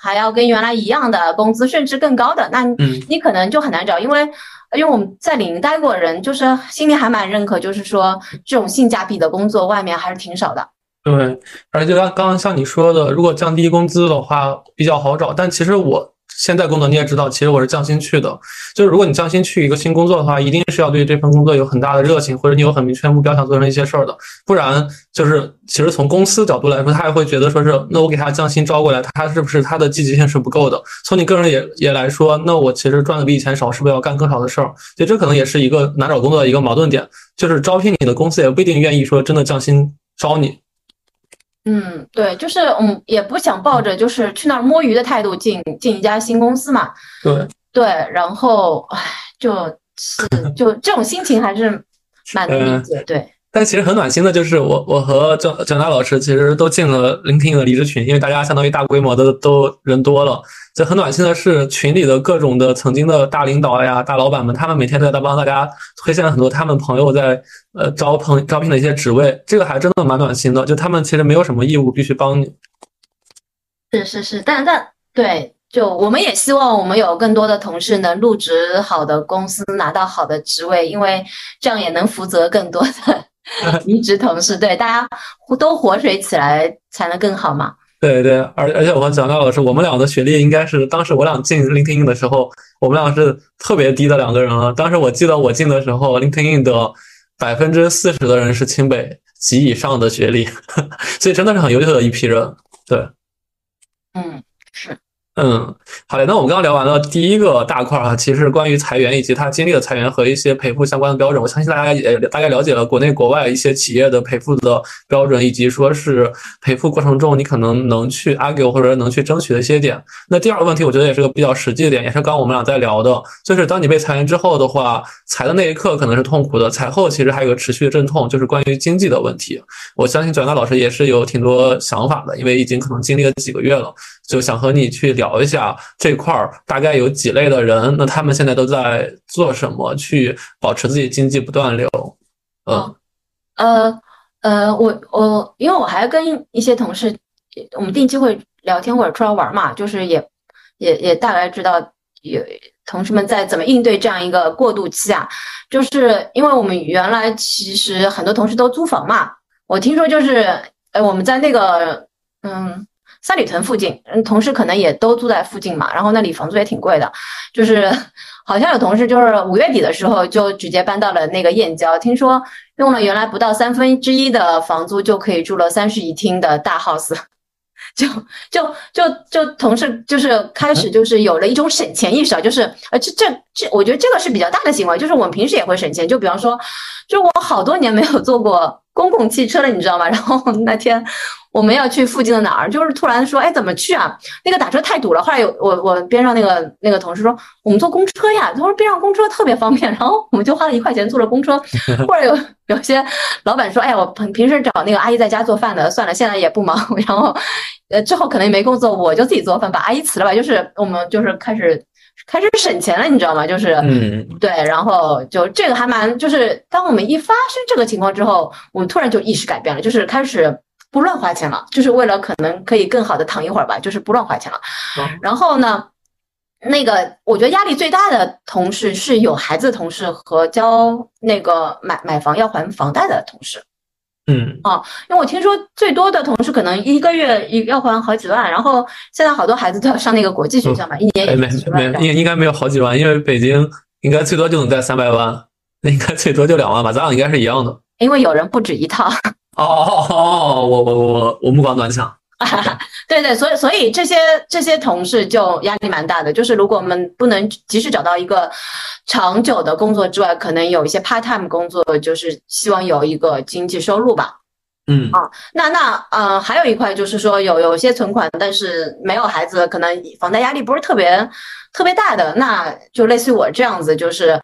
C: 还要跟原来一样的工资，甚至更高的，那
B: 嗯
C: 你可能就很难找，因为。因为我们在领英待过的人，就是心里还蛮认可，就是说这种性价比的工作，外面还是挺少的。
B: 对，而且刚刚像你说的，如果降低工资的话比较好找，但其实我现在工作你也知道，其实我是降薪去的。就是如果你降薪去一个新工作的话，一定是要对这份工作有很大的热情，或者你有很明确的目标想做成一些事儿的，不然就是其实从公司角度来说，他也会觉得说是，那我给他降薪招过来，他是不是他的积极性是不够的？从你个人也也来说，那我其实赚的比以前少，是不是要干更少的事儿？所以这可能也是一个难找工作的一个矛盾点，就是招聘你的公司也不一定愿意说真的降薪招你。
C: 嗯，对，就是嗯，也不想抱着就是去那儿摸鱼的态度进进一家新公司嘛。
B: 对，
C: 对，然后唉，就是 就这种心情还是蛮能理解，对。
B: 但其实很暖心的，就是我我和郑郑大老师其实都进了聆听的离职群，因为大家相当于大规模的都人多了。就很暖心的是，群里的各种的曾经的大领导呀、大老板们，他们每天都在帮大家推荐很多他们朋友在呃招朋招聘的一些职位，这个还真的蛮暖心的。就他们其实没有什么义务必须帮你。
C: 是是是，但但对，就我们也希望我们有更多的同事能入职好的公司，拿到好的职位，因为这样也能负责更多的。离职同事，对大家都活水起来才能更好嘛。
B: 对对，而而且我和蒋大老师，我们俩的学历应该是当时我俩进 LinkedIn 的时候，我们俩是特别低的两个人了。当时我记得我进的时候，LinkedIn 的百分之四十的人是清北及以上的学历，所以真的是很优秀的一批人。对，
C: 嗯，是。
B: 嗯，好嘞。那我们刚刚聊完了第一个大块儿哈，其实关于裁员以及他经历的裁员和一些赔付相关的标准。我相信大家也大概了解了国内国外一些企业的赔付的标准，以及说是赔付过程中你可能能去 argue 或者能去争取的一些点。那第二个问题，我觉得也是个比较实际的点，也是刚刚我们俩在聊的，就是当你被裁员之后的话，裁的那一刻可能是痛苦的，裁后其实还有个持续的阵痛，就是关于经济的问题。我相信转达老师也是有挺多想法的，因为已经可能经历了几个月了。就想和你去聊一下这块儿大概有几类的人，那他们现在都在做什么，去保持自己经济不断流？
C: 嗯，呃呃，我我因为我还跟一些同事，我们定期会聊天或者出来玩嘛，就是也也也大概知道有同事们在怎么应对这样一个过渡期啊，就是因为我们原来其实很多同事都租房嘛，我听说就是呃我们在那个嗯。三里屯附近，嗯，同事可能也都住在附近嘛，然后那里房租也挺贵的，就是 好像有同事就是五月底的时候就直接搬到了那个燕郊，听说用了原来不到三分之一的房租就可以住了三室一厅的大 house，就就就就同事就是开始就是有了一种省钱意识啊，就是呃这这这，我觉得这个是比较大的行为，就是我们平时也会省钱，就比方说，就我好多年没有做过公共汽车了，你知道吗？然后那天。我们要去附近的哪儿，就是突然说，哎，怎么去啊？那个打车太堵了。后来有我我边上那个那个同事说，我们坐公车呀。他说边上公车特别方便，然后我们就花了一块钱坐了公车。或者有有些老板说，哎，我平平时找那个阿姨在家做饭的，算了，现在也不忙。然后呃之后可能也没工作，我就自己做饭，把阿姨辞了吧。就是我们就是开始开始省钱了，你知道吗？就是
B: 嗯
C: 对，然后就这个还蛮就是当我们一发生这个情况之后，我们突然就意识改变了，就是开始。不乱花钱了，就是为了可能可以更好的躺一会儿吧，就是不乱花钱了。然后呢，那个我觉得压力最大的同事是有孩子的同事和交那个买买房要还房贷的同事。
B: 嗯
C: 哦，因为我听说最多的同事可能一个月一要还好几万，然后现在好多孩子都要上那个国际学校嘛，一年也
B: 没没应应该没有好几万，因为北京应该最多就能贷三百万，那应该最多就两万吧，咱俩应该是一样的。
C: 因为有人不止一套。
B: 哦哦哦！我我我我我目光短浅。
C: 对对，所以所以这些这些同事就压力蛮大的。就是如果我们不能及时找到一个长久的工作之外，可能有一些 part time 工作，就是希望有一个经济收入吧。
B: 嗯
C: 啊，那那呃，还有一块就是说有有些存款，但是没有孩子，可能房贷压力不是特别特别大的，那就类似于我这样子，就是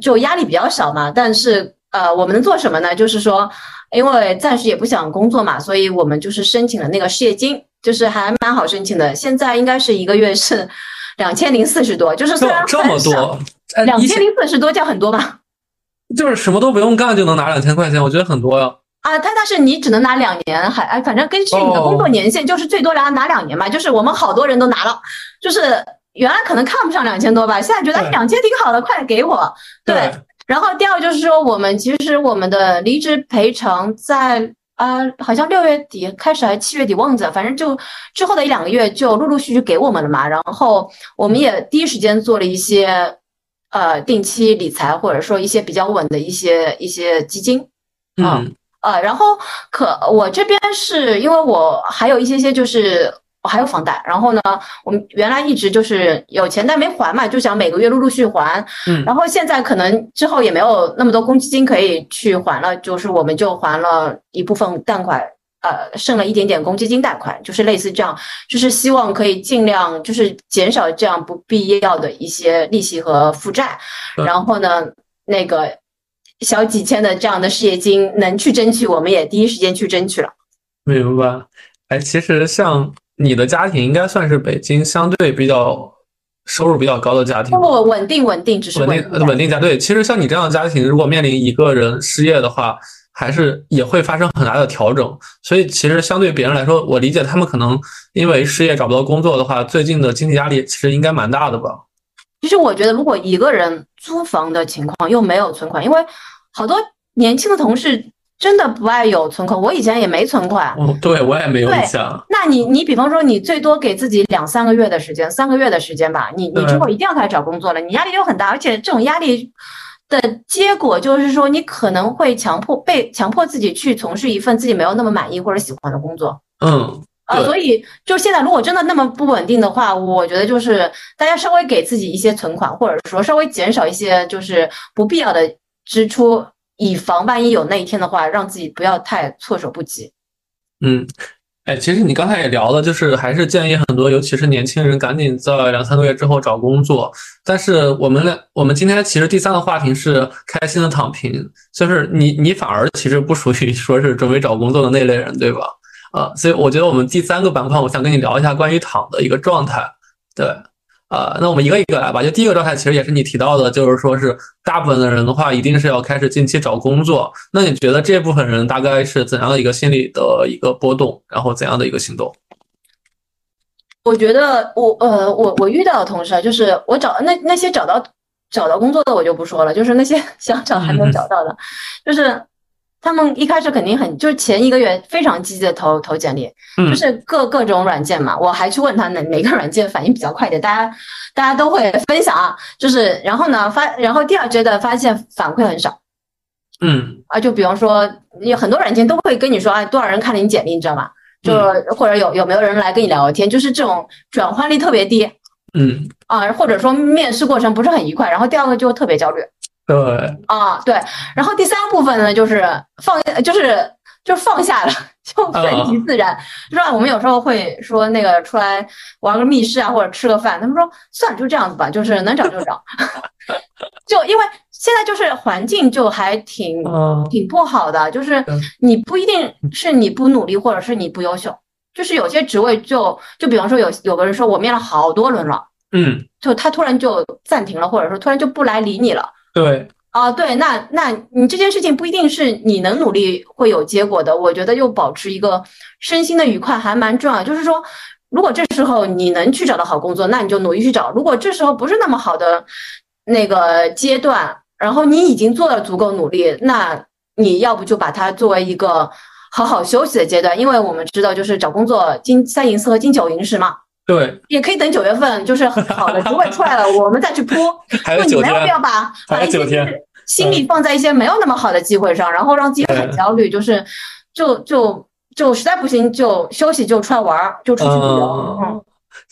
C: 就压力比较小嘛。但是呃，我们能做什么呢？就是说。因为暂时也不想工作嘛，所以我们就是申请了那个失业金，就是还蛮好申请的。现在应该是一个月是两千零四十多，就是虽然
B: 这么多，
C: 两千零四十多叫很多吧？
B: 就是什么都不用干就能拿两千块钱，我觉得很多呀。
C: 啊，但但是你只能拿两年，还哎，反正根据你的工作年限，就是最多拿拿两年嘛。就是我们好多人都拿了，就是原来可能看不上两千多吧，现在觉得两千挺好的，快给我。对。然后第二个就是说，我们其实我们的离职赔偿在啊，好像六月底开始还是七月底忘记了，反正就之后的一两个月就陆陆续续给我们了嘛。然后我们也第一时间做了一些呃定期理财，或者说一些比较稳的一些一些基金，
B: 嗯
C: 呃，然后可我这边是因为我还有一些些就是。我还有房贷，然后呢，我们原来一直就是有钱但没还嘛，就想每个月陆陆续还。
B: 嗯，
C: 然后现在可能之后也没有那么多公积金可以去还了，就是我们就还了一部分贷款，呃剩了一点点公积金贷款，就是类似这样，就是希望可以尽量就是减少这样不必要的一些利息和负债，然后呢，那个小几千的这样的失业金能去争取，我们也第一时间去争取了。
B: 明白。哎，其实像你的家庭应该算是北京相对比较收入比较高的家庭，
C: 不稳定稳定，只是
B: 稳定稳定家。对，其实像你这样的家庭，如果面临一个人失业的话，还是也会发生很大的调整。所以其实相对别人来说，我理解他们可能因为失业找不到工作的话，最近的经济压力其实应该蛮大的吧。
C: 其实我觉得，如果一个人租房的情况又没有存款，因为好多年轻的同事。真的不爱有存款，我以前也没存款。
B: 嗯，对我也没有印象。
C: 那你你比方说，你最多给自己两三个月的时间，三个月的时间吧。你你之后一定要开始找工作了，你压力就很大，而且这种压力的结果就是说，你可能会强迫被强迫自己去从事一份自己没有那么满意或者喜欢的工作。
B: 嗯，
C: 啊，所以就现在如果真的那么不稳定的话，我觉得就是大家稍微给自己一些存款，或者说稍微减少一些就是不必要的支出。以防万一有那一天的话，让自己不要太措手不及。
B: 嗯，哎，其实你刚才也聊了，就是还是建议很多，尤其是年轻人，赶紧在两三个月之后找工作。但是我们俩，我们今天其实第三个话题是开心的躺平，就是你，你反而其实不属于说是准备找工作的那类人，对吧？啊，所以我觉得我们第三个板块，我想跟你聊一下关于躺的一个状态，对。呃，那我们一个一个来吧。就第一个状态，其实也是你提到的，就是说是大部分的人的话，一定是要开始近期找工作。那你觉得这部分人大概是怎样的一个心理的一个波动，然后怎样的一个行动？
C: 我觉得我呃，我我遇到的同事啊，就是我找那那些找到找到工作的我就不说了，就是那些 想找还没有找到的，就是。他们一开始肯定很，就是前一个月非常积极的投投简历，就是各各种软件嘛。我还去问他哪哪个软件反应比较快一点，大家大家都会分享啊。就是然后呢发，然后第二阶段发现反馈很少，
B: 嗯
C: 啊，就比方说有很多软件都会跟你说啊，多少人看了你简历，你知道吗？就或者有有没有人来跟你聊天，就是这种转化率特别低，
B: 嗯
C: 啊，或者说面试过程不是很愉快，然后第二个就特别焦虑。
B: 对。
C: 啊，对，然后第三部分呢，就是放，就是就放下了，就顺其自然，是吧？我们有时候会说那个出来玩个密室啊，或者吃个饭，他们说算了，就这样子吧，就是能找就找，就因为现在就是环境就还挺挺不好的，就是你不一定是你不努力，或者是你不优秀，就是有些职位就就比方说有有个人说我面了好多轮了，
B: 嗯，
C: 就他突然就暂停了，或者说突然就不来理你了。
B: 对
C: 啊，对，那那你这件事情不一定是你能努力会有结果的。我觉得又保持一个身心的愉快还蛮重要。就是说，如果这时候你能去找到好工作，那你就努力去找；如果这时候不是那么好的那个阶段，然后你已经做了足够努力，那你要不就把它作为一个好好休息的阶段，因为我们知道，就是找工作金三银四和金九银十嘛。
B: 对，
C: 也可以等九月份，就是好的职位出来了，我们再去扑。
B: 还有九天，
C: 没有必要把
B: 还有九天
C: 心力放在一些没有那么好的机会上，然后让自己很焦虑。就是，就就就实在不行就休息，就出来玩儿，就出去旅游。嗯，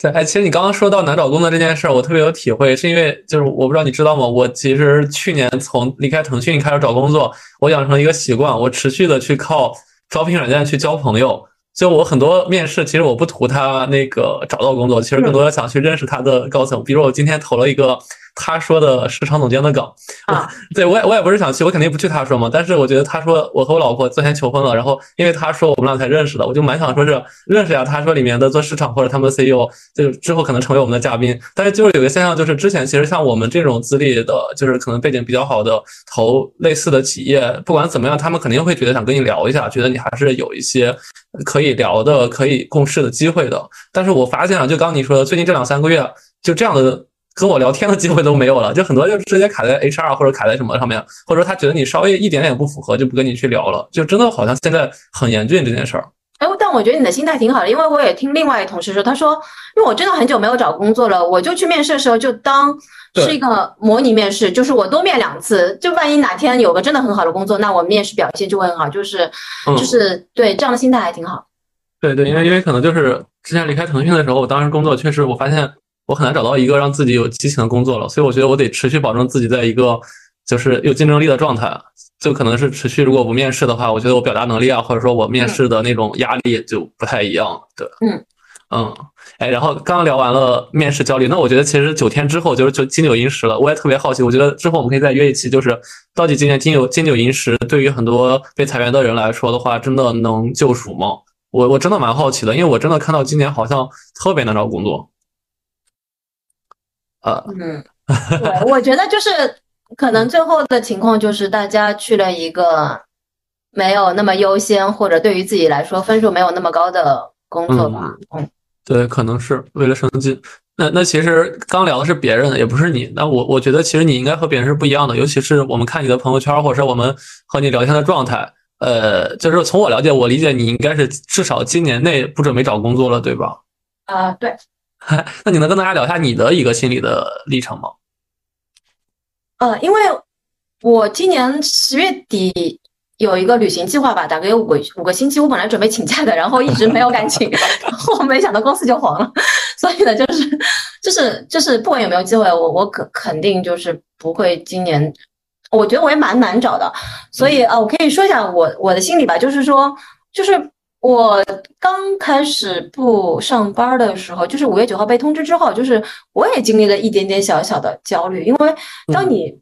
B: 对，哎，其实你刚刚说到难找工作这件事儿，我特别有体会，是因为就是我不知道你知道吗？我其实去年从离开腾讯开始找工作，我养成一个习惯，我持续的去靠招聘软件去交朋友。就我很多面试，其实我不图他那个找到工作，其实更多的想去认识他的高层。比如我今天投了一个。他说的市场总监的岗
C: 啊，
B: 对我也我也不是想去，我肯定不去。他说嘛，但是我觉得他说我和我老婆昨天求婚了，然后因为他说我们俩才认识的，我就蛮想说是认识一下。他说里面的做市场或者他们的 CEO，就之后可能成为我们的嘉宾。但是就是有个现象，就是之前其实像我们这种资历的，就是可能背景比较好的投类似的企业，不管怎么样，他们肯定会觉得想跟你聊一下，觉得你还是有一些可以聊的、可以共事的机会的。但是我发现啊，就刚你说的，最近这两三个月就这样的。跟我聊天的机会都没有了，就很多就直接卡在 HR 或者卡在什么上面，或者说他觉得你稍微一点点不符合，就不跟你去聊了，就真的好像现在很严峻这件事儿。
C: 哎，但我觉得你的心态挺好的，因为我也听另外一同事说，他说，因为我真的很久没有找工作了，我就去面试的时候就当是一个模拟面试，就是我多面两次，就万一哪天有个真的很好的工作，那我面试表现就会很好，就是就是对这样的心态还挺好。
B: 对对，因为因为可能就是之前离开腾讯的时候，我当时工作确实我发现。我很难找到一个让自己有激情的工作了，所以我觉得我得持续保证自己在一个就是有竞争力的状态。就可能是持续，如果不面试的话，我觉得我表达能力啊，或者说我面试的那种压力就不太一样。对，
C: 嗯
B: 嗯，哎，然后刚刚聊完了面试焦虑，那我觉得其实九天之后就是就金九银十了。我也特别好奇，我觉得之后我们可以再约一期，就是到底今年金九金九银十对于很多被裁员的人来说的话，真的能救赎吗？我我真的蛮好奇的，因为我真的看到今年好像特别难找工作。呃，
C: 嗯，对，我觉得就是可能最后的情况就是大家去了一个没有那么优先，或者对于自己来说分数没有那么高的工作吧。嗯，
B: 对，可能是为了升进。那那其实刚聊的是别人，也不是你。那我我觉得其实你应该和别人是不一样的，尤其是我们看你的朋友圈，或者是我们和你聊天的状态。呃，就是从我了解，我理解你应该是至少今年内不准备找工作了，对吧？
C: 啊，对。
B: 那你能跟大家聊一下你的一个心理的历程吗？
C: 呃，因为我今年十月底有一个旅行计划吧，大概有五个五个星期，我本来准备请假的，然后一直没有敢请，然后没想到公司就黄了，所以呢，就是就是就是不管有没有机会，我我肯肯定就是不会今年，我觉得我也蛮难找的，所以啊，我可以说一下我我的心理吧，就是说就是。我刚开始不上班的时候，就是五月九号被通知之后，就是我也经历了一点点小小的焦虑，因为当你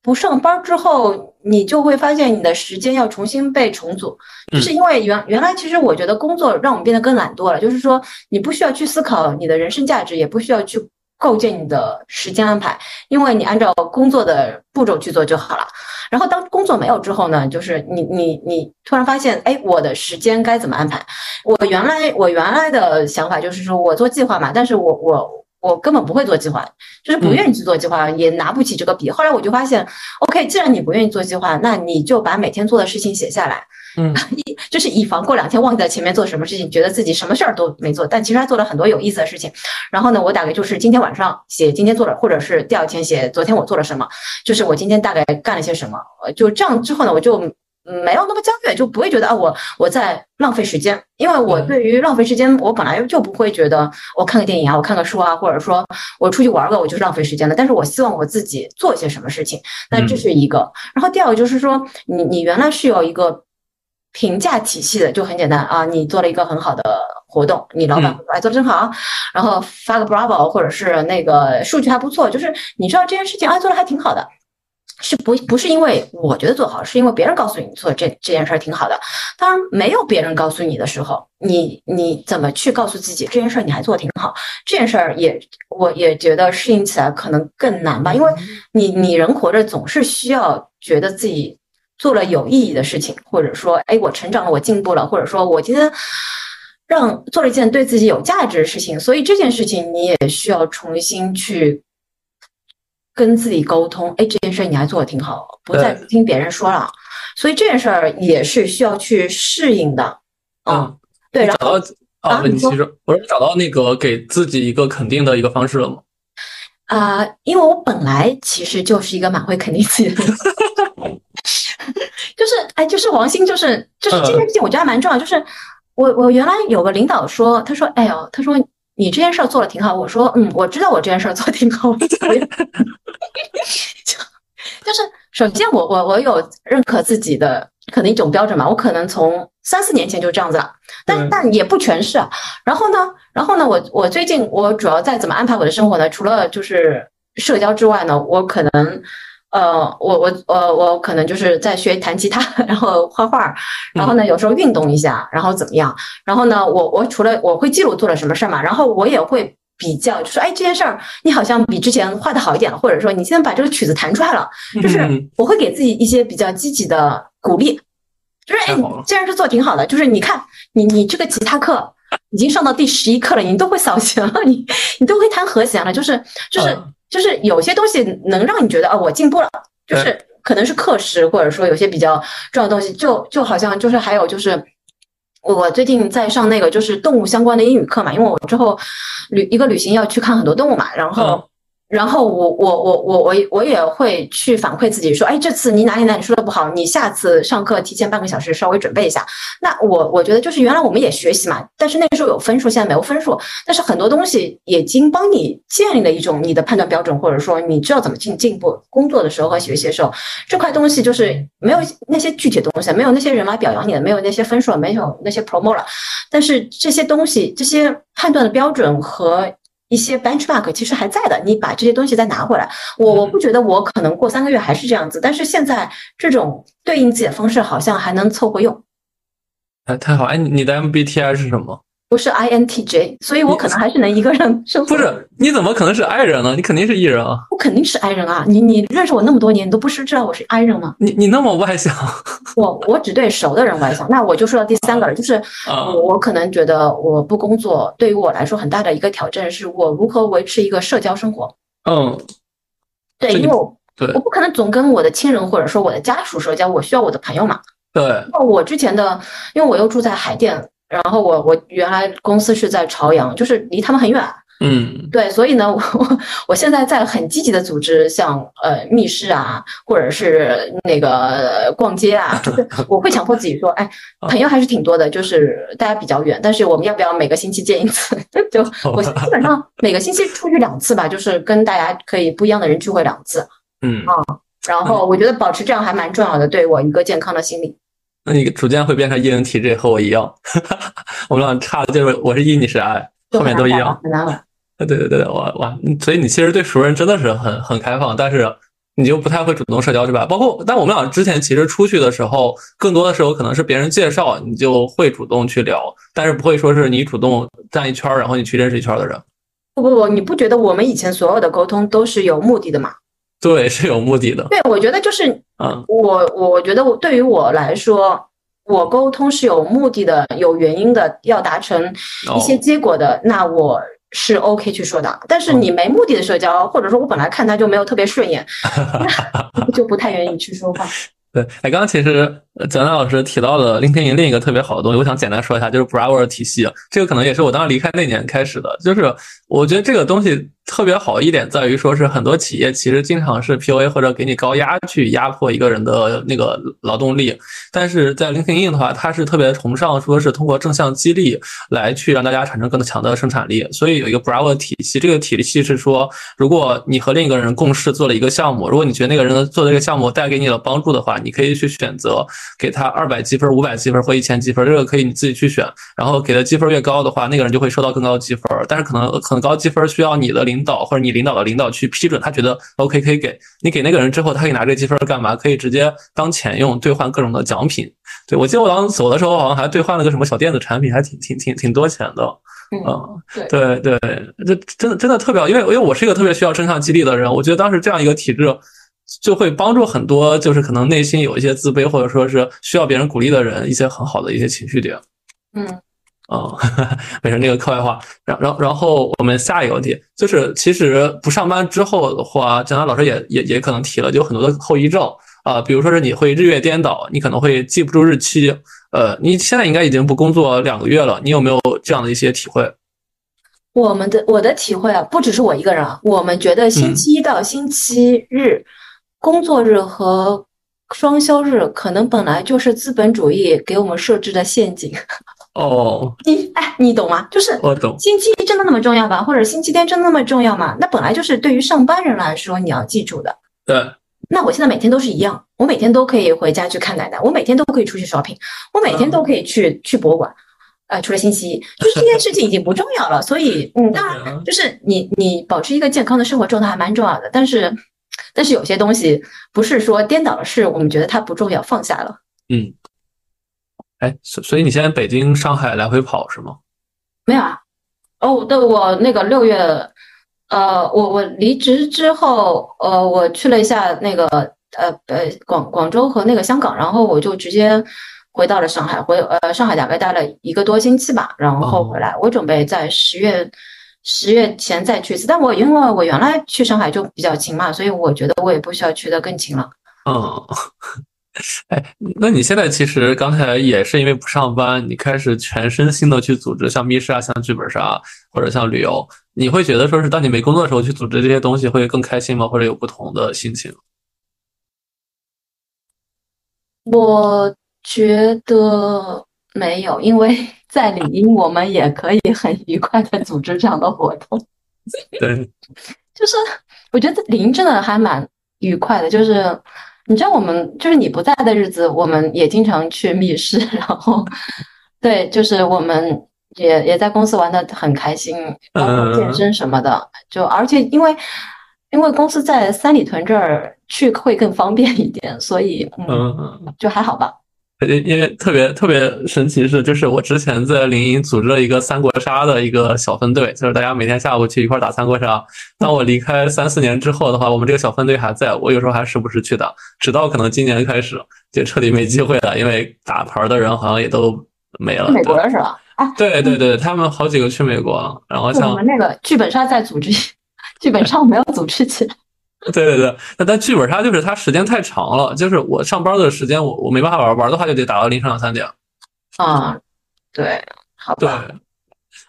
C: 不上班之后，你就会发现你的时间要重新被重组，就是因为原原来其实我觉得工作让我们变得更懒惰了，就是说你不需要去思考你的人生价值，也不需要去构建你的时间安排，因为你按照工作的步骤去做就好了。然后当工作没有之后呢，就是你你你突然发现，哎，我的时间该怎么安排？我原来我原来的想法就是说我做计划嘛，但是我我我根本不会做计划，就是不愿意去做计划，也拿不起这个笔。后来我就发现，OK，既然你不愿意做计划，那你就把每天做的事情写下来。
B: 嗯，
C: 以就是以防过两天忘记在前面做什么事情，觉得自己什么事儿都没做，但其实他做了很多有意思的事情。然后呢，我大概就是今天晚上写今天做了，或者是第二天写昨天我做了什么，就是我今天大概干了些什么。就这样之后呢，我就没有那么焦虑，就不会觉得啊我我在浪费时间，因为我对于浪费时间，我本来就不会觉得我看个电影啊，我看个书啊，或者说我出去玩个，我就是浪费时间的。但是我希望我自己做一些什么事情，那这是一个。然后第二个就是说，你你原来是有一个。评价体系的就很简单啊，你做了一个很好的活动，你老板哎做的真好，然后发个 bravo，或者是那个数据还不错，就是你知道这件事情啊做的还挺好的，是不不是因为我觉得做好，是因为别人告诉你做这这件事儿挺好的。当然没有别人告诉你的时候，你你怎么去告诉自己这件事儿你还做的挺好？这件事儿也我也觉得适应起来可能更难吧，因为你你人活着总是需要觉得自己。做了有意义的事情，或者说，哎，我成长了，我进步了，或者说，我今天让做了一件对自己有价值的事情，所以这件事情你也需要重新去跟自己沟通。哎，这件事你还做的挺好，不再听别人说了，所以这件事儿也是需要去适应的。嗯，对。然后
B: 啊，你其实我是找到那个给自己一个肯定的一个方式了吗？
C: 啊，因为我本来其实就是一个蛮会肯定自己的人。就是哎，就是王鑫，就是就是这件事情，我觉得还蛮重要。就是我我原来有个领导说，他说哎呦，他说你这件事儿做的挺好。我说嗯，我知道我这件事儿做的挺好。就 就是首先我我我有认可自己的可能一种标准嘛，我可能从三四年前就这样子了，但但也不全是。然后呢，然后呢，我我最近我主要在怎么安排我的生活呢？除了就是社交之外呢，我可能。呃，我我我我可能就是在学弹吉他，然后画画，然后呢有时候运动一下，然后怎么样？然后呢，我我除了我会记录做了什么事儿嘛，然后我也会比较，就说哎这件事儿你好像比之前画的好一点了，或者说你现在把这个曲子弹出来了，就是我会给自己一些比较积极的鼓励，就是哎既然是做挺好的，就是你看你你这个吉他课已经上到第十一课了，你都会扫弦了，你你都会弹和弦了，就是就是。就是有些东西能让你觉得啊，我进步了，就是可能是课时，或者说有些比较重要的东西，就就好像就是还有就是，我最近在上那个就是动物相关的英语课嘛，因为我之后旅一个旅行要去看很多动物嘛，然后然后我我我我我我也会去反馈自己说，哎，这次你哪里哪里说的不好，你下次上课提前半个小时稍微准备一下。那我我觉得就是原来我们也学习嘛，但是那个时候有分数，现在没有分数，但是很多东西已经帮你建立了一种你的判断标准，或者说你知道怎么进进步。工作的时候和学习的时候，这块东西就是没有那些具体的东西，没有那些人来表扬你的，没有那些分数，没有那些 promo 了，但是这些东西，这些判断的标准和。一些 benchmark 其实还在的，你把这些东西再拿回来，我我不觉得我可能过三个月还是这样子，但是现在这种对应自己的方式好像还能凑合用。
B: 哎，太好！哎，你的 MBTI 是什么？
C: 不是 INTJ，所以我可能还是能一个人生
B: 活。不是，你怎么可能是 I 人呢？你肯定是 E 人啊！
C: 我肯定是 I 人啊！你你认识我那么多年，你都不是知道我是 I 人吗？
B: 你你那么外向，
C: 我我只对熟的人外向。那我就说到第三个了，就是我我可能觉得我不工作对于我来说很大的一个挑战，是我如何维持一个社交生活。
B: 嗯，
C: 对，因为我我不可能总跟我的亲人或者说我的家属社交，我需要我的朋友嘛。
B: 对，
C: 那我之前的，因为我又住在海淀。然后我我原来公司是在朝阳，就是离他们很远。
B: 嗯，
C: 对，所以呢，我我现在在很积极的组织，像呃密室啊，或者是那个逛街啊，就是 我会强迫自己说，哎，朋友还是挺多的，就是大家比较远，但是我们要不要每个星期见一次？就我基本上每个星期出去两次吧，就是跟大家可以不一样的人聚会两次。
B: 嗯
C: 啊，然后我觉得保持这样还蛮重要的，对我一个健康的心理。
B: 那你逐渐会变成 ENTJ，和我一样。我们俩差的就是我是 E，你是 I，后面都一样。
C: 很难了。
B: 对对对，我我，所以你其实对熟人真的是很很开放，但是你就不太会主动社交，是吧？包括，但我们俩之前其实出去的时候，更多的时候可能是别人介绍，你就会主动去聊，但是不会说是你主动站一圈，然后你去认识一圈的人。
C: 不不不，你不觉得我们以前所有的沟通都是有目的的吗？
B: 对，是有目的的。
C: 对，我觉得就是，
B: 嗯，
C: 我我觉得我对于我来说，我沟通是有目的的、有原因的，要达成一些结果的，那我是 OK 去说的。但是你没目的的社交，或者说我本来看他就没有特别顺眼，就不太愿意去说话。
B: 对，哎，刚刚其实蒋楠老师提到了 LinkedIn 另一个特别好的东西，我想简单说一下，就是 Bravo 体系。这个可能也是我当时离开那年开始的，就是我觉得这个东西。特别好一点在于，说是很多企业其实经常是 PUA 或者给你高压去压迫一个人的那个劳动力，但是在 LinkedIn 的话，它是特别崇尚说是通过正向激励来去让大家产生更强的生产力。所以有一个 Bravo 体系，这个体系是说，如果你和另一个人共事做了一个项目，如果你觉得那个人做这个项目带给你了帮助的话，你可以去选择给他二百积分、五百积分或一千积分，这个可以你自己去选。然后给的积分越高的话，那个人就会收到更高的积分，但是可能很高积分需要你的领领导或者你领导的领导去批准，他觉得 OK 可以给你给那个人之后，他可以拿这个积分干嘛？可以直接当钱用，兑换各种的奖品。对我记得我当时走的时候，好像还兑换了个什么小电子产品，还挺挺挺挺多钱的。
C: 嗯，
B: 对对对，这真的真的特别好，因为因为我是一个特别需要正向激励的人，我觉得当时这样一个体制就会帮助很多，就是可能内心有一些自卑或者说是需要别人鼓励的人，一些很好的一些情绪点。
C: 嗯。
B: 哦，没事，那个课外话。然然然后我们下一个问题就是，其实不上班之后的话，蒋楠老师也也也可能提了，就很多的后遗症啊，比如说是你会日月颠倒，你可能会记不住日期。呃，你现在应该已经不工作两个月了，你有没有这样的一些体会？
C: 我们的我的体会啊，不只是我一个人啊，我们觉得星期一到星期日工作日和双休日，可能本来就是资本主义给我们设置的陷阱。
B: 哦，
C: 你哎，你懂吗？就是
B: 我懂。
C: 星期一真的那么重要吗？或者星期天真的那么重要吗？那本来就是对于上班人来说你要记住的。
B: 对。
C: 那我现在每天都是一样，我每天都可以回家去看奶奶，我每天都可以出去 shopping，我每天都可以去去博物馆。呃，除了星期一，就是这件事情已经不重要了。所以，嗯，当然，就是你你保持一个健康的生活状态还蛮重要的。但是，但是有些东西不是说颠倒了，是我们觉得它不重要，放下了。
B: 嗯。哎，所所以你现在北京、上海来回跑是吗？
C: 没有啊，哦，对，我那个六月，呃，我我离职之后，呃，我去了一下那个呃呃广广州和那个香港，然后我就直接回到了上海，回呃上海大概待了一个多星期吧，然后回来，我准备在十月十月前再去一次，但我因为我原来去上海就比较勤嘛，所以我觉得我也不需要去的更勤了。
B: 嗯。哎，那你现在其实刚才也是因为不上班，你开始全身心的去组织，像密室啊，像剧本杀，或者像旅游，你会觉得说是当你没工作的时候去组织这些东西会更开心吗？或者有不同的心情？
C: 我觉得没有，因为 在领英我们也可以很愉快的组织这样的活动。
B: 对，
C: 就是我觉得领英真的还蛮愉快的，就是你知道我们就是你不在的日子，我们也经常去密室，然后对，就是我们也也在公司玩的很开心，包括健身什么的，就而且因为因为公司在三里屯这儿。去会更方便一点，所以嗯，就还好吧。
B: 因因为特别特别神奇是，就是我之前在临沂组织了一个三国杀的一个小分队，就是大家每天下午去一块打三国杀。当我离开三四年之后的话，我们这个小分队还在，我有时候还时不时去打，直到可能今年开始就彻底没机会了，因为打牌的人好像也都没了。
C: 美国了是吧？啊，
B: 对对对，他们好几个去美国了。然后像
C: 我们那个剧本杀在组织，剧本杀没有组织起来。
B: 对对对，那但剧本杀就是它时间太长了，就是我上班的时间，我我没办法玩，玩的话就得打到凌晨两三点。
C: 啊，对，好
B: 吧。对，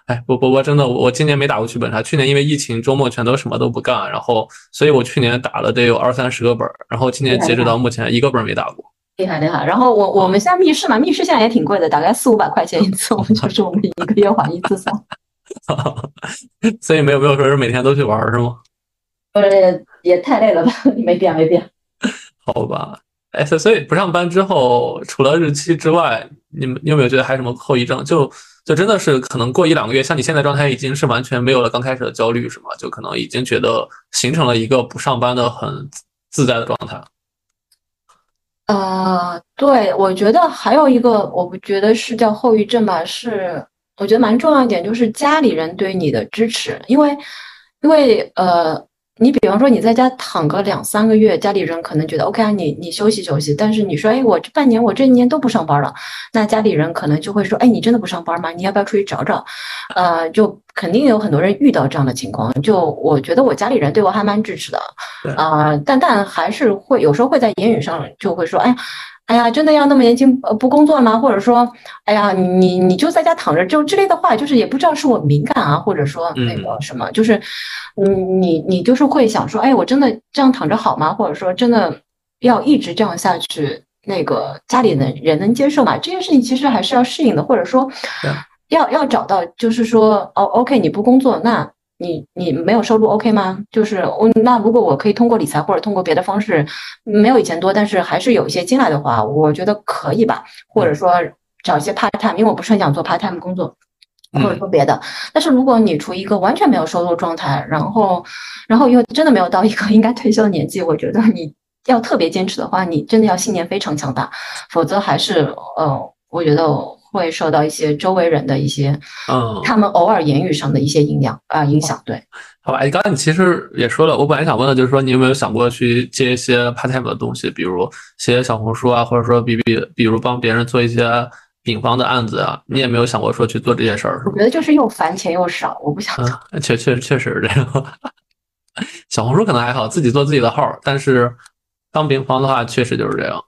B: 哎，不不不真的，我今年没打过剧本杀，去年因为疫情，周末全都什么都不干，然后所以我去年打了得有二三十个本，然后今年截止到目前一个本没打过。
C: 厉害厉害，然后我我们现在密室嘛，密室现在也挺贵的，大概四五百块钱一次，我们就是我们一个月还一次 算。
B: 所以没有没有说是每天都去玩是吗？
C: 呃，也太累了吧？没变，没变。
B: 好吧，哎，所所以不上班之后，除了日期之外，你们你有没有觉得还有什么后遗症？就就真的是可能过一两个月，像你现在状态已经是完全没有了刚开始的焦虑，是吗？就可能已经觉得形成了一个不上班的很自在的状态。
C: 呃，对，我觉得还有一个，我不觉得是叫后遗症吧，是我觉得蛮重要一点，就是家里人对你的支持，因为因为呃。你比方说你在家躺个两三个月，家里人可能觉得 OK 啊，你你休息休息。但是你说，哎，我这半年我这一年都不上班了，那家里人可能就会说，哎，你真的不上班吗？你要不要出去找找？呃，就肯定有很多人遇到这样的情况。就我觉得我家里人对我还蛮支持的，啊，但但还是会有时候会在言语上就会说，哎。哎呀，真的要那么年轻呃不工作吗？或者说，哎呀，你你就在家躺着就之类的话，就是也不知道是我敏感啊，或者说那个什么，就是，你，你你就是会想说，哎，我真的这样躺着好吗？或者说，真的要一直这样下去，那个家里的人能接受吗？这件事情其实还是要适应的，或者说，要要找到，就是说，哦，OK，你不工作那。你你没有收入 OK 吗？就是我那如果我可以通过理财或者通过别的方式，没有以前多，但是还是有一些进来的话，我觉得可以吧。或者说找一些 part time，因为我不是很想做 part time 工作，或者说别的。但是如果你处于一个完全没有收入状态，然后然后又真的没有到一个 应该退休的年纪，我觉得你要特别坚持的话，你真的要信念非常强大，否则还是呃，我觉得。会受到一些周围人的一些，嗯，他们偶尔言语上的一些影响啊，影响。对，
B: 好吧，哎，刚才你其实也说了，我本来想问的就是说，你有没有想过去接一些 part time 的东西，比如写小红书啊，或者说比比，比如帮别人做一些丙方的案子啊，你也没有想过说去做这些事儿？
C: 我觉得就是又烦钱又少，我不想做。
B: 确确确实是这样。小红书可能还好，自己做自己的号，但是当丙方的话，确实就是这样。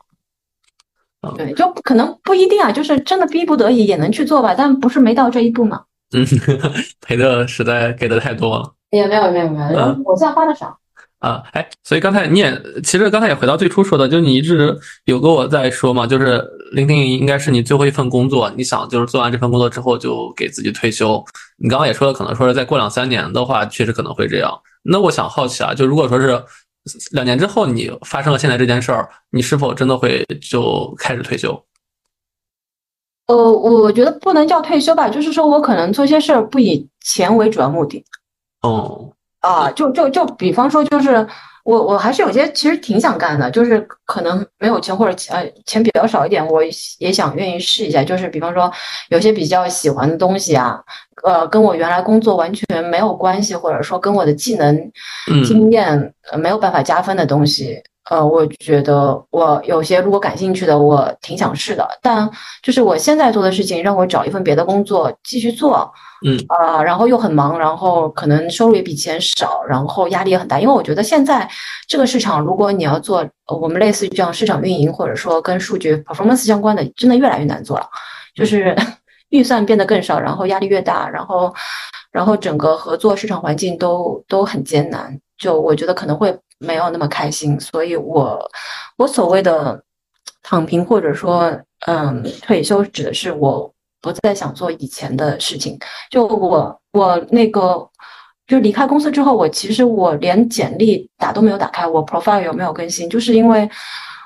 C: 对，就可能不一定啊，就是真的逼不得已也能去做吧，但不是没到这一步嘛。
B: 嗯，赔的实在给的太多了。
C: 也没有没有没有，我现在花的少。
B: 啊，哎，所以刚才你也其实刚才也回到最初说的，就是你一直有跟我在说嘛，就是聆听应该是你最后一份工作，你想就是做完这份工作之后就给自己退休。你刚刚也说了，可能说是再过两三年的话，确实可能会这样。那我想好奇啊，就如果说是。两年之后，你发生了现在这件事儿，你是否真的会就开始退休？
C: 呃，我觉得不能叫退休吧，就是说我可能做些事儿不以钱为主要目的。
B: 哦，
C: 啊，就就就比方说，就是我我还是有些其实挺想干的，就是可能没有钱或者钱钱比较少一点，我也想愿意试一下。就是比方说，有些比较喜欢的东西啊。呃，跟我原来工作完全没有关系，或者说跟我的技能、经验没有办法加分的东西，呃，我觉得我有些如果感兴趣的，我挺想试的。但就是我现在做的事情，让我找一份别的工作继续做，
B: 嗯，
C: 啊，然后又很忙，然后可能收入也比以前少，然后压力也很大。因为我觉得现在这个市场，如果你要做我们类似于这样市场运营，或者说跟数据 performance 相关的，真的越来越难做了。就是 预算变得更少，然后压力越大，然后然后整个合作市场环境都都很艰难。就我觉得可能会。没有那么开心，所以我我所谓的躺平或者说嗯退休，指的是我不再想做以前的事情。就我我那个就离开公司之后，我其实我连简历打都没有打开，我 profile 有没有更新，就是因为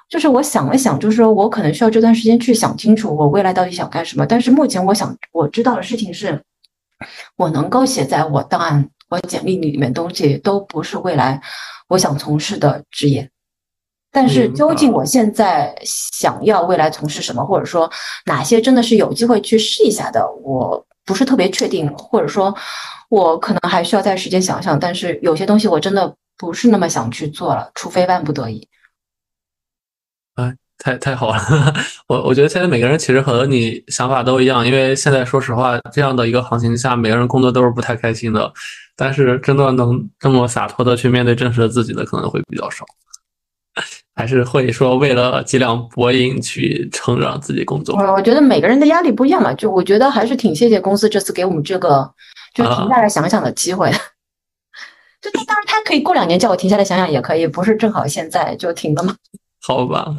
C: 就是我想了想，就是说我可能需要这段时间去想清楚我未来到底想干什么。但是目前我想我知道的事情是，我能够写在我档案、我简历里面东西都不是未来。我想从事的职业，但是究竟我现在想要未来从事什么，或者说哪些真的是有机会去试一下的，我不是特别确定，或者说，我可能还需要再时间想想。但是有些东西我真的不是那么想去做了，除非万不得已。
B: 哎，太太好了！我我觉得现在每个人其实和你想法都一样，因为现在说实话，这样的一个行情下，每个人工作都是不太开心的。但是真的能这么洒脱的去面对真实的自己的可能会比较少，还是会说为了几两薄银去撑着自己工作。
C: 我我觉得每个人的压力不一样嘛，就我觉得还是挺谢谢公司这次给我们这个就停下来想想的机会。就当然他可以过两年叫我停下来想想也可以，不是正好现在就停了吗？
B: 好吧。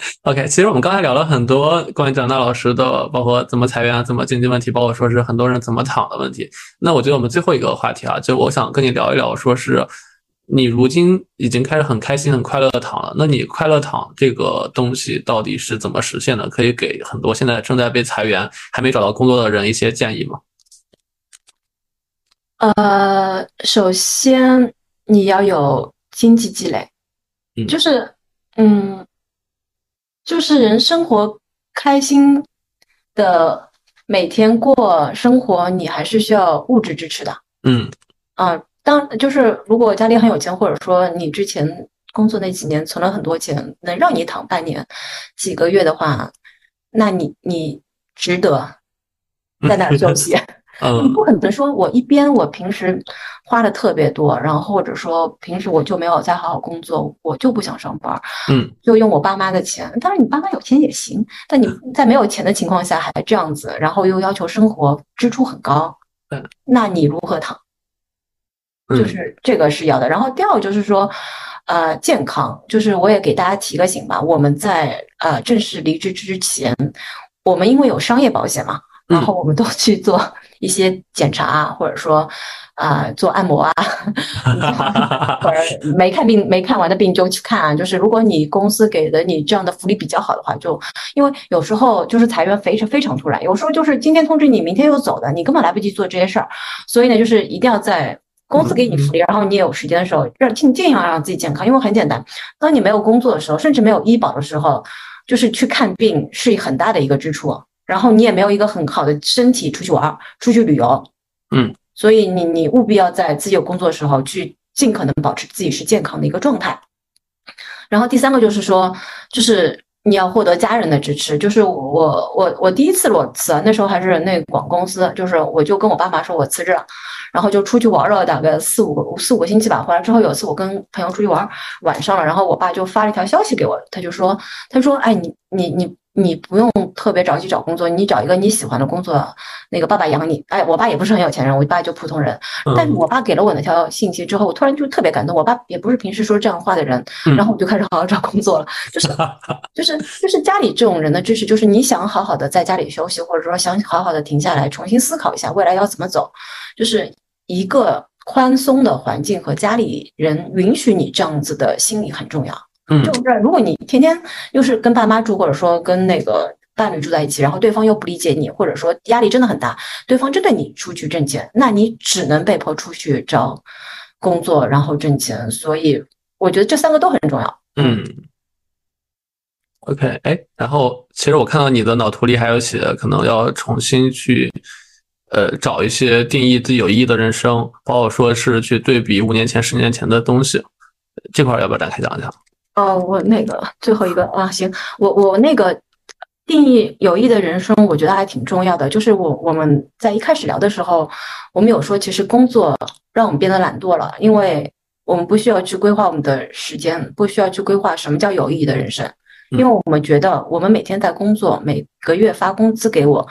B: OK，其实我们刚才聊了很多关于蒋大老师的，包括怎么裁员啊，怎么经济问题，包括说是很多人怎么躺的问题。那我觉得我们最后一个话题啊，就我想跟你聊一聊，说是你如今已经开始很开心、很快乐的躺了。那你快乐躺这个东西到底是怎么实现的？可以给很多现在正在被裁员、还没找到工作的人一些建议吗？
C: 呃，首先你要有经济积累，嗯就是嗯。就是人生活开心的每天过生活，你还是需要物质支持的。
B: 嗯
C: 啊，当就是如果家里很有钱，或者说你之前工作那几年存了很多钱，能让你躺半年、几个月的话，那你你值得在那儿休息。你不可能说，我一边我平时花的特别多，然后或者说平时我就没有再好好工作，我就不想上班，
B: 嗯，
C: 就用我爸妈的钱。当然，你爸妈有钱也行，但你在没有钱的情况下还这样子，然后又要求生活支出很高，
B: 嗯，
C: 那你如何躺？就是这个是要的。然后第二个就是说，呃，健康，就是我也给大家提个醒吧，我们在呃正式离职之前，我们因为有商业保险嘛，然后我们都去做。一些检查啊，或者说啊做按摩啊，或者没看病没看完的病就去看啊。就是如果你公司给的你这样的福利比较好的话，就因为有时候就是裁员非常非常突然，有时候就是今天通知你，明天又走的，你根本来不及做这些事儿。所以呢，就是一定要在公司给你福利，然后你也有时间的时候，让尽尽量让自己健康。因为很简单，当你没有工作的时候，甚至没有医保的时候，就是去看病是很大的一个支出。然后你也没有一个很好的身体出去玩、出去旅游，
B: 嗯，
C: 所以你你务必要在自己有工作的时候去尽可能保持自己是健康的一个状态。然后第三个就是说，就是你要获得家人的支持。就是我我我第一次裸辞，那时候还是那广公司，就是我就跟我爸妈说我辞职了，然后就出去玩了大概四五个四五个星期吧。回来之后有一次我跟朋友出去玩，晚上了，然后我爸就发了一条消息给我，他就说他说哎你你你。你不用特别着急找工作，你找一个你喜欢的工作，那个爸爸养你。哎，我爸也不是很有钱人，我爸就普通人。但是我爸给了我那条信息之后，我突然就特别感动。我爸也不是平时说这样话的人，然后我就开始好好找工作了。就是就是就是家里这种人的支持，就是你想好好的在家里休息，或者说想好好的停下来重新思考一下未来要怎么走，就是一个宽松的环境和家里人允许你这样子的心理很重要。就是如果你天天又是跟爸妈住，或者说跟那个伴侣住在一起，然后对方又不理解你，或者说压力真的很大，对方针对你出去挣钱，那你只能被迫出去找工作，然后挣钱。所以我觉得这三个都很重要。
B: 嗯，OK，哎，然后其实我看到你的脑图里还有写，可能要重新去呃找一些定义自己有意义的人生，包括说是去对比五年前、十年前的东西，这块要不要展开讲一讲？
C: 哦，我那个最后一个啊，行，我我那个定义有意的人生，我觉得还挺重要的。就是我我们在一开始聊的时候，我们有说，其实工作让我们变得懒惰了，因为我们不需要去规划我们的时间，不需要去规划什么叫有意义的人生，因为我们觉得我们每天在工作，每个月发工资给我，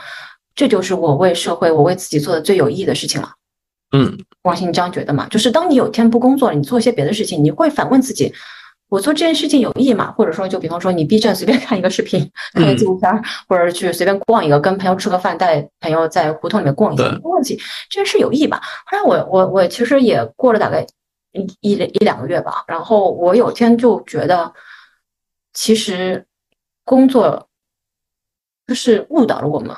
C: 这就是我为社会、我为自己做的最有意义的事情了。
B: 嗯，
C: 王鑫你这样觉得吗？就是当你有一天不工作了，你做一些别的事情，你会反问自己。我做这件事情有意义吗？或者说，就比方说，你 B 站随便看一个视频，看个纪录片，或者去随便逛一个，跟朋友吃个饭，带朋友在胡同里面逛一下，没问题，这件事有意义吧？后来我我我其实也过了大概一一一两个月吧，然后我有天就觉得，其实工作就是误导了我们，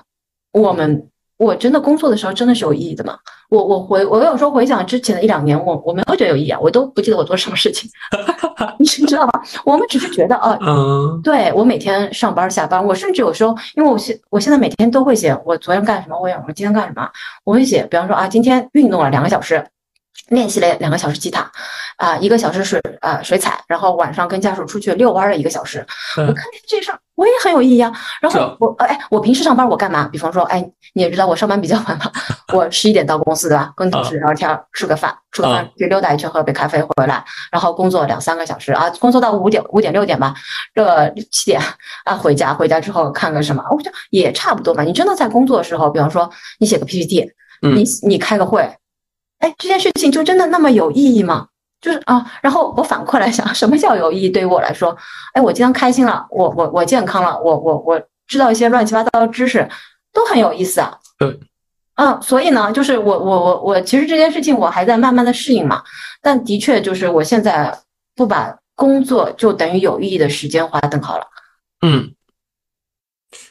C: 我们。我真的工作的时候真的是有意义的吗？我我回我有时候回想之前的一两年，我我没有觉得有意义啊，我都不记得我做什么事情，你知道吗？我们只是觉得啊，嗯，对我每天上班下班，我甚至有时候，因为我现我现在每天都会写我昨天干什么，我我今天干什么，我会写，比方说啊，今天运动了两个小时。练习了两个小时吉他，啊，一个小时水啊水彩，然后晚上跟家属出去遛弯了一个小时。我看见这事儿我也很有意义啊。然后我哎，我平时上班我干嘛？比方说，哎，你也知道我上班比较晚嘛，我十一点到公司对吧？跟同事聊天，吃个饭，吃个饭去溜达一圈，喝杯咖啡回来，然后工作两三个小时啊，工作到五点五点六点吧，这七点啊回家，回家之后看个什么？我觉得也差不多嘛。你真的在工作的时候，比方说你写个 PPT，你你开个会。哎，这件事情就真的那么有意义吗？就是啊，然后我反过来想，什么叫有意义？对于我来说，哎，我今天开心了，我我我健康了，我我我知道一些乱七八糟的知识，都很有意思啊。
B: 对，
C: 嗯，所以呢，就是我我我我，其实这件事情我还在慢慢的适应嘛。但的确，就是我现在不把工作就等于有意义的时间划等号了。
B: 嗯，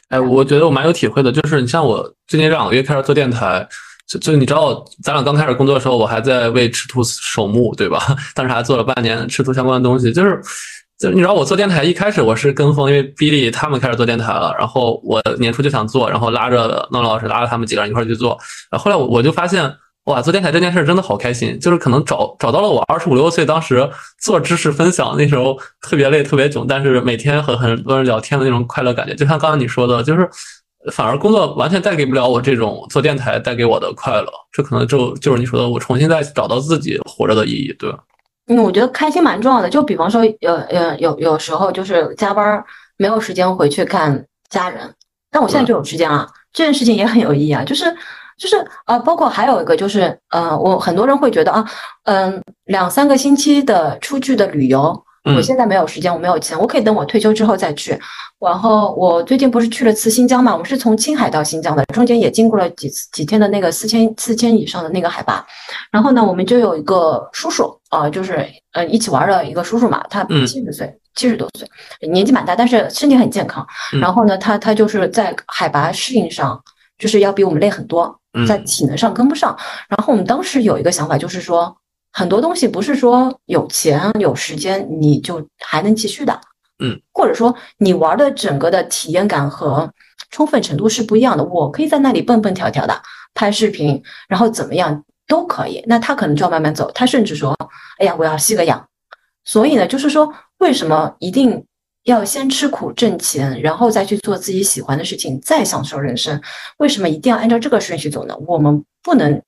B: 哎，我觉得我蛮有体会的，就是你像我最近这两个月开始做电台。就就你知道，咱俩刚开始工作的时候，我还在为赤兔守墓，对吧？当时还做了半年赤兔相关的东西。就是，就你知道，我做电台一开始我是跟风，因为 Billy 他们开始做电台了，然后我年初就想做，然后拉着闹老师，拉着他们几个人一块去做。然后后来我我就发现，哇，做电台这件事真的好开心，就是可能找找到了我二十五六岁当时做知识分享那时候特别累、特别囧，但是每天和很多人聊天的那种快乐感觉。就像刚刚你说的，就是。反而工作完全带给不了我这种做电台带给我的快乐，这可能就就是你说的，我重新再找到自己活着的意义，对吧？
C: 嗯，我觉得开心蛮重要的。就比方说，有呃有有时候就是加班没有时间回去看家人，但我现在就有时间了，这件事情也很有意义啊。就是就是呃，包括还有一个就是呃，我很多人会觉得啊，嗯，两三个星期的出去的旅游。我现在没有时间，我没有钱，我可以等我退休之后再去。然后我最近不是去了次新疆嘛？我是从青海到新疆的，中间也经过了几次几天的那个四千四千以上的那个海拔。然后呢，我们就有一个叔叔啊，就是呃一起玩的一个叔叔嘛，他七十岁，七十多岁，年纪蛮大，但是身体很健康。然后呢，他他就是在海拔适应上，就是要比我们累很多，在体能上跟不上。然后我们当时有一个想法，就是说。很多东西不是说有钱有时间你就还能继续的，
B: 嗯，
C: 或者说你玩的整个的体验感和充分程度是不一样的。我可以在那里蹦蹦跳跳的拍视频，然后怎么样都可以。那他可能就要慢慢走，他甚至说：“哎呀，我要吸个氧。”所以呢，就是说，为什么一定要先吃苦挣钱，然后再去做自己喜欢的事情，再享受人生？为什么一定要按照这个顺序走呢？我们不能。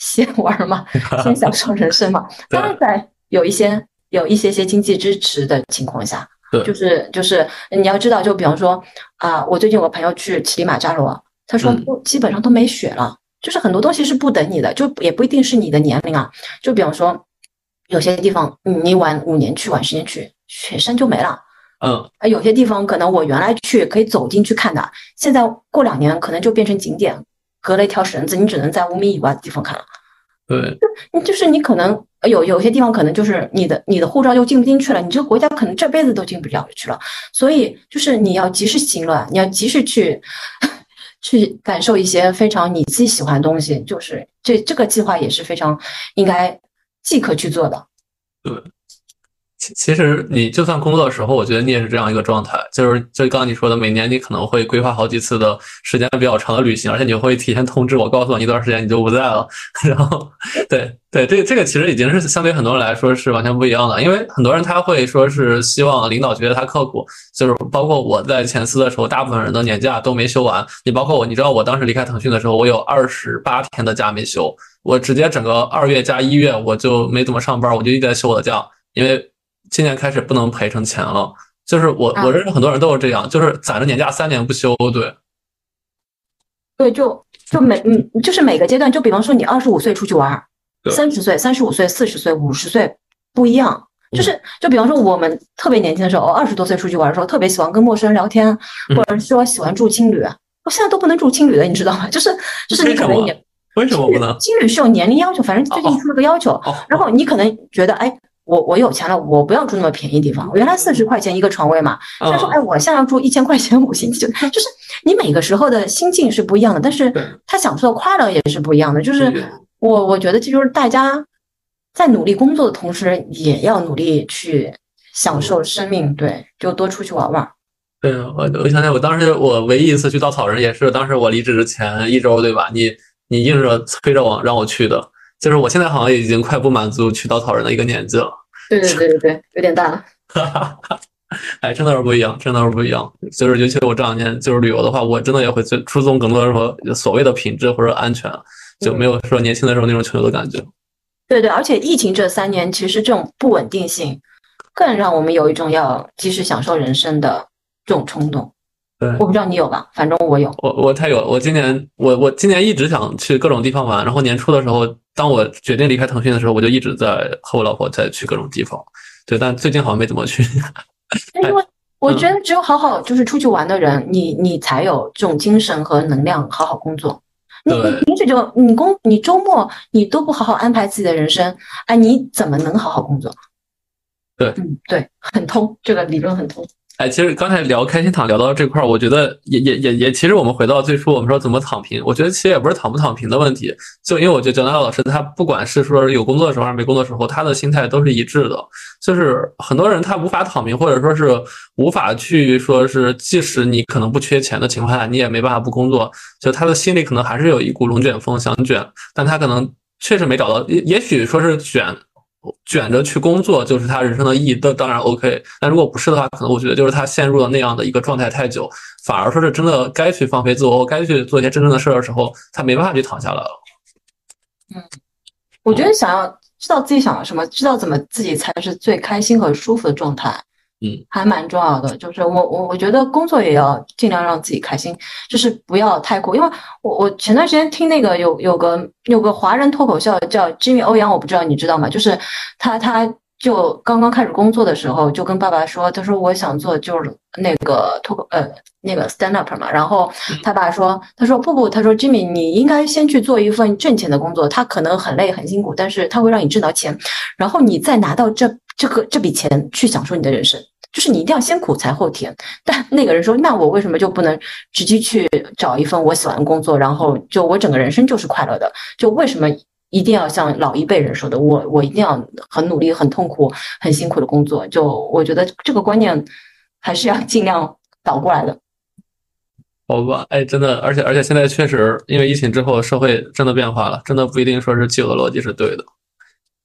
C: 先玩嘛，先享受人生嘛。当然，在有一些有一些些经济支持的情况下，就是就是你要知道，就比方说啊，我最近有个朋友去乞力马扎罗，他说基本上都没雪了，就是很多东西是不等你的，就也不一定是你的年龄啊。就比方说，有些地方你晚五年去，晚十年去，雪山就没了。
B: 嗯，
C: 啊，有些地方可能我原来去可以走进去看的，现在过两年可能就变成景点。隔了一条绳子，你只能在五米以外的地方看了。
B: 对，
C: 你就是你可能有有些地方可能就是你的你的护照就进不进去了，你这个国家可能这辈子都进不了去了。所以就是你要及时行乐，你要及时去 去感受一些非常你自己喜欢的东西。就是这这个计划也是非常应该即刻去做的。
B: 对，其其实你就算工作的时候，我觉得你也是这样一个状态，就是就刚刚你说的，每年你可能会规划好几次的时间比较长的旅行，而且你会提前通知我，告诉我一段时间你就不在了。然后，对对，这这个其实已经是相对很多人来说是完全不一样的，因为很多人他会说是希望领导觉得他刻苦，就是包括我在前司的时候，大部分人的年假都没休完。你包括我，你知道我当时离开腾讯的时候，我有二十八天的假没休，我直接整个二月加一月我就没怎么上班，我就一直在休我的假，因为。今年开始不能赔成钱了，就是我我认识很多人都是这样，就是攒着年假三年不休，对，
C: 对，就就每嗯，就是每个阶段，就比方说你二十五岁出去玩，三十岁、三十五岁、四十岁、五十岁不一样，就是就比方说我们特别年轻的时候，二十多岁出去玩的时候，特别喜欢跟陌生人聊天，或者说喜欢住青旅，我现在都不能住青旅了，你知道吗？就是就是你可能也
B: 为什么不能？
C: 青旅是有年龄要求，反正最近出了个要求，然后你可能觉得哎。我我有钱了，我不要住那么便宜地方。我原来四十块钱一个床位嘛，他说，哎，我现在要住一千块钱五星级，酒店就是你每个时候的心境是不一样的，但是他享受的快乐也是不一样的。就是我我觉得这就是大家在努力工作的同时，也要努力去享受生命，对，就多出去玩玩。
B: 对，我我想想，我当时我唯一一次去稻草人，也是当时我离职之前一周，对吧？你你硬着催着我让我去的，就是我现在好像已经快不满足去稻草人的一个年纪了。
C: 对对对对对，有点大。
B: 哎，真的是不一样，真的是不一样。就是尤其我这两年就是旅游的话，我真的也会最注重更多的说所谓的品质或者安全，就没有说年轻的时候那种穷游的感觉。
C: 对对，而且疫情这三年，其实这种不稳定性更让我们有一种要及时享受人生的这种冲动。
B: 对，
C: 我不知道你有吧，反正我有。
B: 我我太有，我今年我我今年一直想去各种地方玩，然后年初的时候。当我决定离开腾讯的时候，我就一直在和我老婆在去各种地方，对，但最近好像没怎么去。
C: 因为我觉得只有好好就是出去玩的人，你你才有这种精神和能量好好工作。你你平时就你工你周末你都不好好安排自己的人生，哎，你怎么能好好工作？
B: 对，
C: 嗯，对，很通，这个理论很通。
B: 哎，其实刚才聊开心躺聊到这块儿，我觉得也也也也，其实我们回到最初，我们说怎么躺平，我觉得其实也不是躺不躺平的问题，就因为我觉得蒋大老师他不管是说有工作的时候还是没工作的时候，他的心态都是一致的。就是很多人他无法躺平，或者说是无法去说是，即使你可能不缺钱的情况下，你也没办法不工作，就他的心里可能还是有一股龙卷风想卷，但他可能确实没找到，也也许说是卷。卷着去工作就是他人生的意义，那当然 OK。但如果不是的话，可能我觉得就是他陷入了那样的一个状态太久，反而说是真的该去放飞自我，该去做一些真正的事儿的时候，他没办法去躺下来了。
C: 嗯，我觉得想要知道自己想要什么，知道怎么自己才是最开心和舒服的状态。
B: 嗯，
C: 还蛮重要的，就是我我我觉得工作也要尽量让自己开心，就是不要太过。因为我我前段时间听那个有有个有个华人脱口秀叫 Jimmy 欧阳，我不知道你知道吗？就是他他就刚刚开始工作的时候，就跟爸爸说，他说我想做就是那个脱口呃那个 stand up 嘛。然后他爸说，他说不不，他说 Jimmy 你应该先去做一份挣钱的工作，他可能很累很辛苦，但是他会让你挣到钱，然后你再拿到这这个这笔钱去享受你的人生。就是你一定要先苦才后甜，但那个人说，那我为什么就不能直接去找一份我喜欢的工作，然后就我整个人生就是快乐的？就为什么一定要像老一辈人说的，我我一定要很努力、很痛苦、很辛苦的工作？就我觉得这个观念还是要尽量倒过来的。
B: 好吧，哎，真的，而且而且现在确实因为疫情之后，社会真的变化了，真的不一定说是旧的逻辑是对的。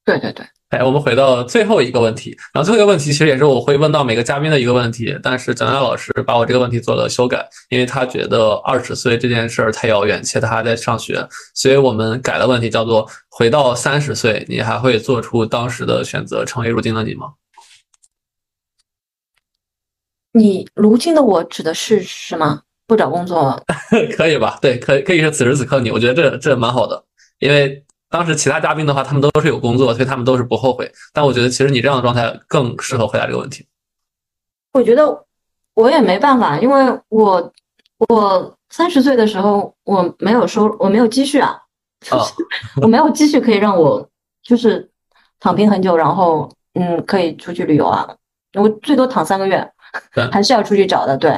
C: 对对对。
B: 哎，我们回到最后一个问题，然后最后一个问题其实也是我会问到每个嘉宾的一个问题，但是蒋亮老师把我这个问题做了修改，因为他觉得二十岁这件事儿太遥远，且他还在上学，所以我们改了问题，叫做回到三十岁，你还会做出当时的选择，成为如今的你吗？
C: 你如今的我指的是什么？不找工作？
B: 可以吧？对，可以可以是此时此刻你，我觉得这这蛮好的，因为。当时其他嘉宾的话，他们都是有工作，所以他们都是不后悔。但我觉得，其实你这样的状态更适合回答这个问题。
C: 我觉得我也没办法，因为我我三十岁的时候我没有收，我没有积蓄啊，我没有积蓄可以让我就是躺平很久，然后嗯可以出去旅游啊。我最多躺三个月，还是要出去找的。对，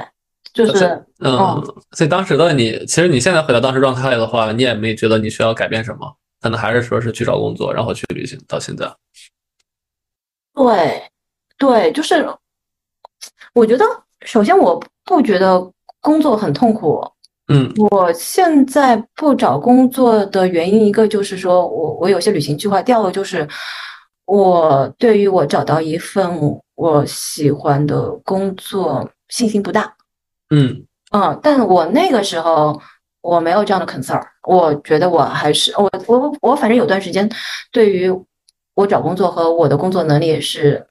C: 就是
B: 嗯。所以当时的你，其实你现在回到当时状态的话，你也没觉得你需要改变什么。可能还是说是去找工作，然后去旅行。到现在，
C: 对，对，就是我觉得，首先我不觉得工作很痛苦。
B: 嗯，
C: 我现在不找工作的原因，一个就是说我我有些旅行计划，第二个就是我对于我找到一份我喜欢的工作信心不大。
B: 嗯
C: 嗯，但我那个时候我没有这样的 concern，我觉得我还是我我我反正有段时间对于我找工作和我的工作能力是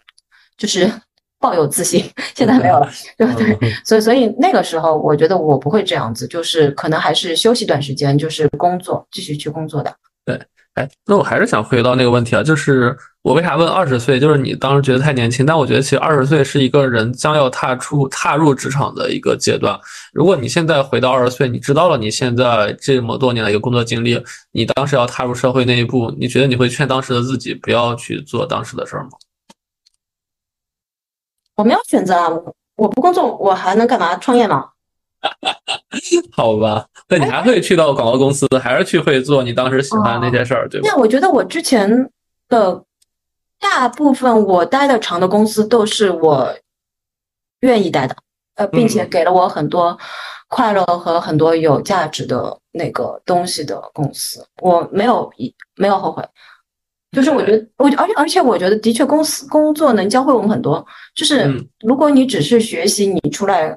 C: 就是 抱有自信，现在没有了，对不对？所以所以那个时候我觉得我不会这样子，就是可能还是休息一段时间，就是工作继续去工作的。
B: 哎，那我还是想回到那个问题啊，就是我为啥问二十岁？就是你当时觉得太年轻，但我觉得其实二十岁是一个人将要踏出踏入职场的一个阶段。如果你现在回到二十岁，你知道了你现在这么多年的一个工作经历，你当时要踏入社会那一步，你觉得你会劝当时的自己不要去做当时的事儿吗？
C: 我没有选择啊，我不工作，我还能干嘛？创业吗？
B: 好吧，那你还会去到广告公司，还是去会做你当时喜欢的那些事儿，对吧？
C: 那我觉得我之前的大部分我待的长的公司都是我愿意待的，呃，并且给了我很多快乐和很多有价值的那个东西的公司，我没有一没有后悔。就是我觉得，我而且而且我觉得，的确，公司工作能教会我们很多。就是如果你只是学习，你出来。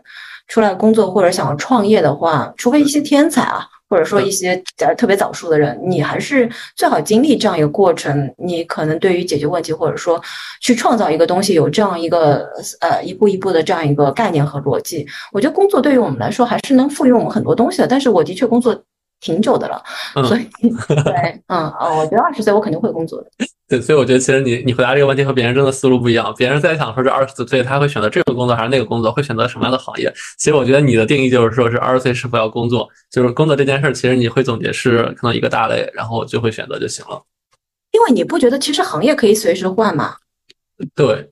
C: 出来工作或者想要创业的话，除非一些天才啊，或者说一些呃特别早熟的人，你还是最好经历这样一个过程。你可能对于解决问题或者说去创造一个东西，有这样一个呃一步一步的这样一个概念和逻辑。我觉得工作对于我们来说还是能赋予我们很多东西的。但是我的确工作。挺久的了，所以 对，嗯哦，我觉得二十岁我肯定会工作的。
B: 对，所以我觉得其实你你回答这个问题和别人真的思路不一样。别人在想说这二十岁他会选择这个工作还是那个工作，会选择什么样的行业？其实我觉得你的定义就是说是二十岁是否要工作，就是工作这件事儿，其实你会总结是可能一个大类，然后就会选择就行了。
C: 因为你不觉得其实行业可以随时换吗？
B: 对，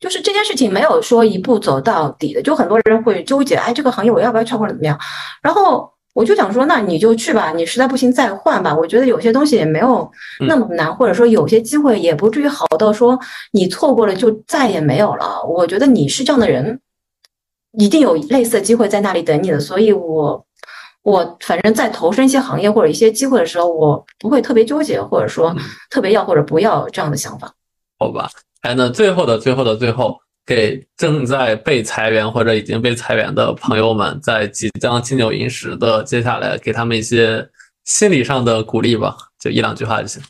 C: 就是这件事情没有说一步走到底的，就很多人会纠结，哎，这个行业我要不要跳或者怎么样？然后。我就想说，那你就去吧，你实在不行再换吧。我觉得有些东西也没有那么难，或者说有些机会也不至于好到说你错过了就再也没有了。我觉得你是这样的人，一定有类似的机会在那里等你的。所以，我我反正在投身一些行业或者一些机会的时候，我不会特别纠结，或者说特别要或者不要这样的想法。
B: 好吧，哎，那最后的最后的最后。给正在被裁员或者已经被裁员的朋友们，在即将金九银十的接下来，给他们一些心理上的鼓励吧，就一两句话就行。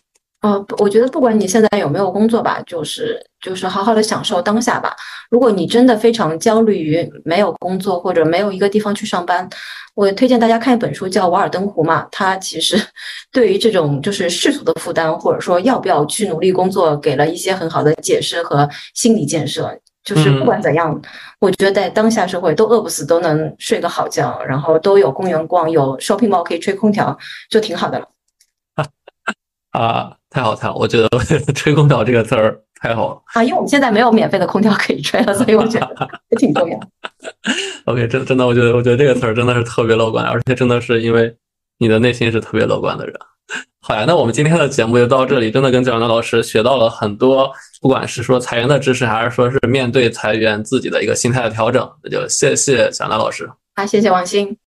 C: 呃，我觉得不管你现在有没有工作吧，就是就是好好的享受当下吧。如果你真的非常焦虑于没有工作或者没有一个地方去上班，我推荐大家看一本书，叫《瓦尔登湖》嘛。它其实对于这种就是世俗的负担，或者说要不要去努力工作，给了一些很好的解释和心理建设。就是不管怎样，我觉得在当下社会都饿不死，都能睡个好觉，然后都有公园逛，有 shopping mall 可以吹空调，就挺好的了。
B: 啊，太好太好！我觉得 “吹空调”这个词儿太好了
C: 啊，因为我们现在没有免费的空调可以吹了，所以我觉得也挺重要。
B: OK，真真的，我觉得我觉得这个词儿真的是特别乐观，而且真的是因为你的内心是特别乐观的人。好呀，那我们今天的节目就到这里。真的跟蒋楠老师学到了很多，不管是说裁员的知识，还是说是面对裁员自己的一个心态的调整。那就谢谢蒋楠老师。
C: 好，谢谢王鑫。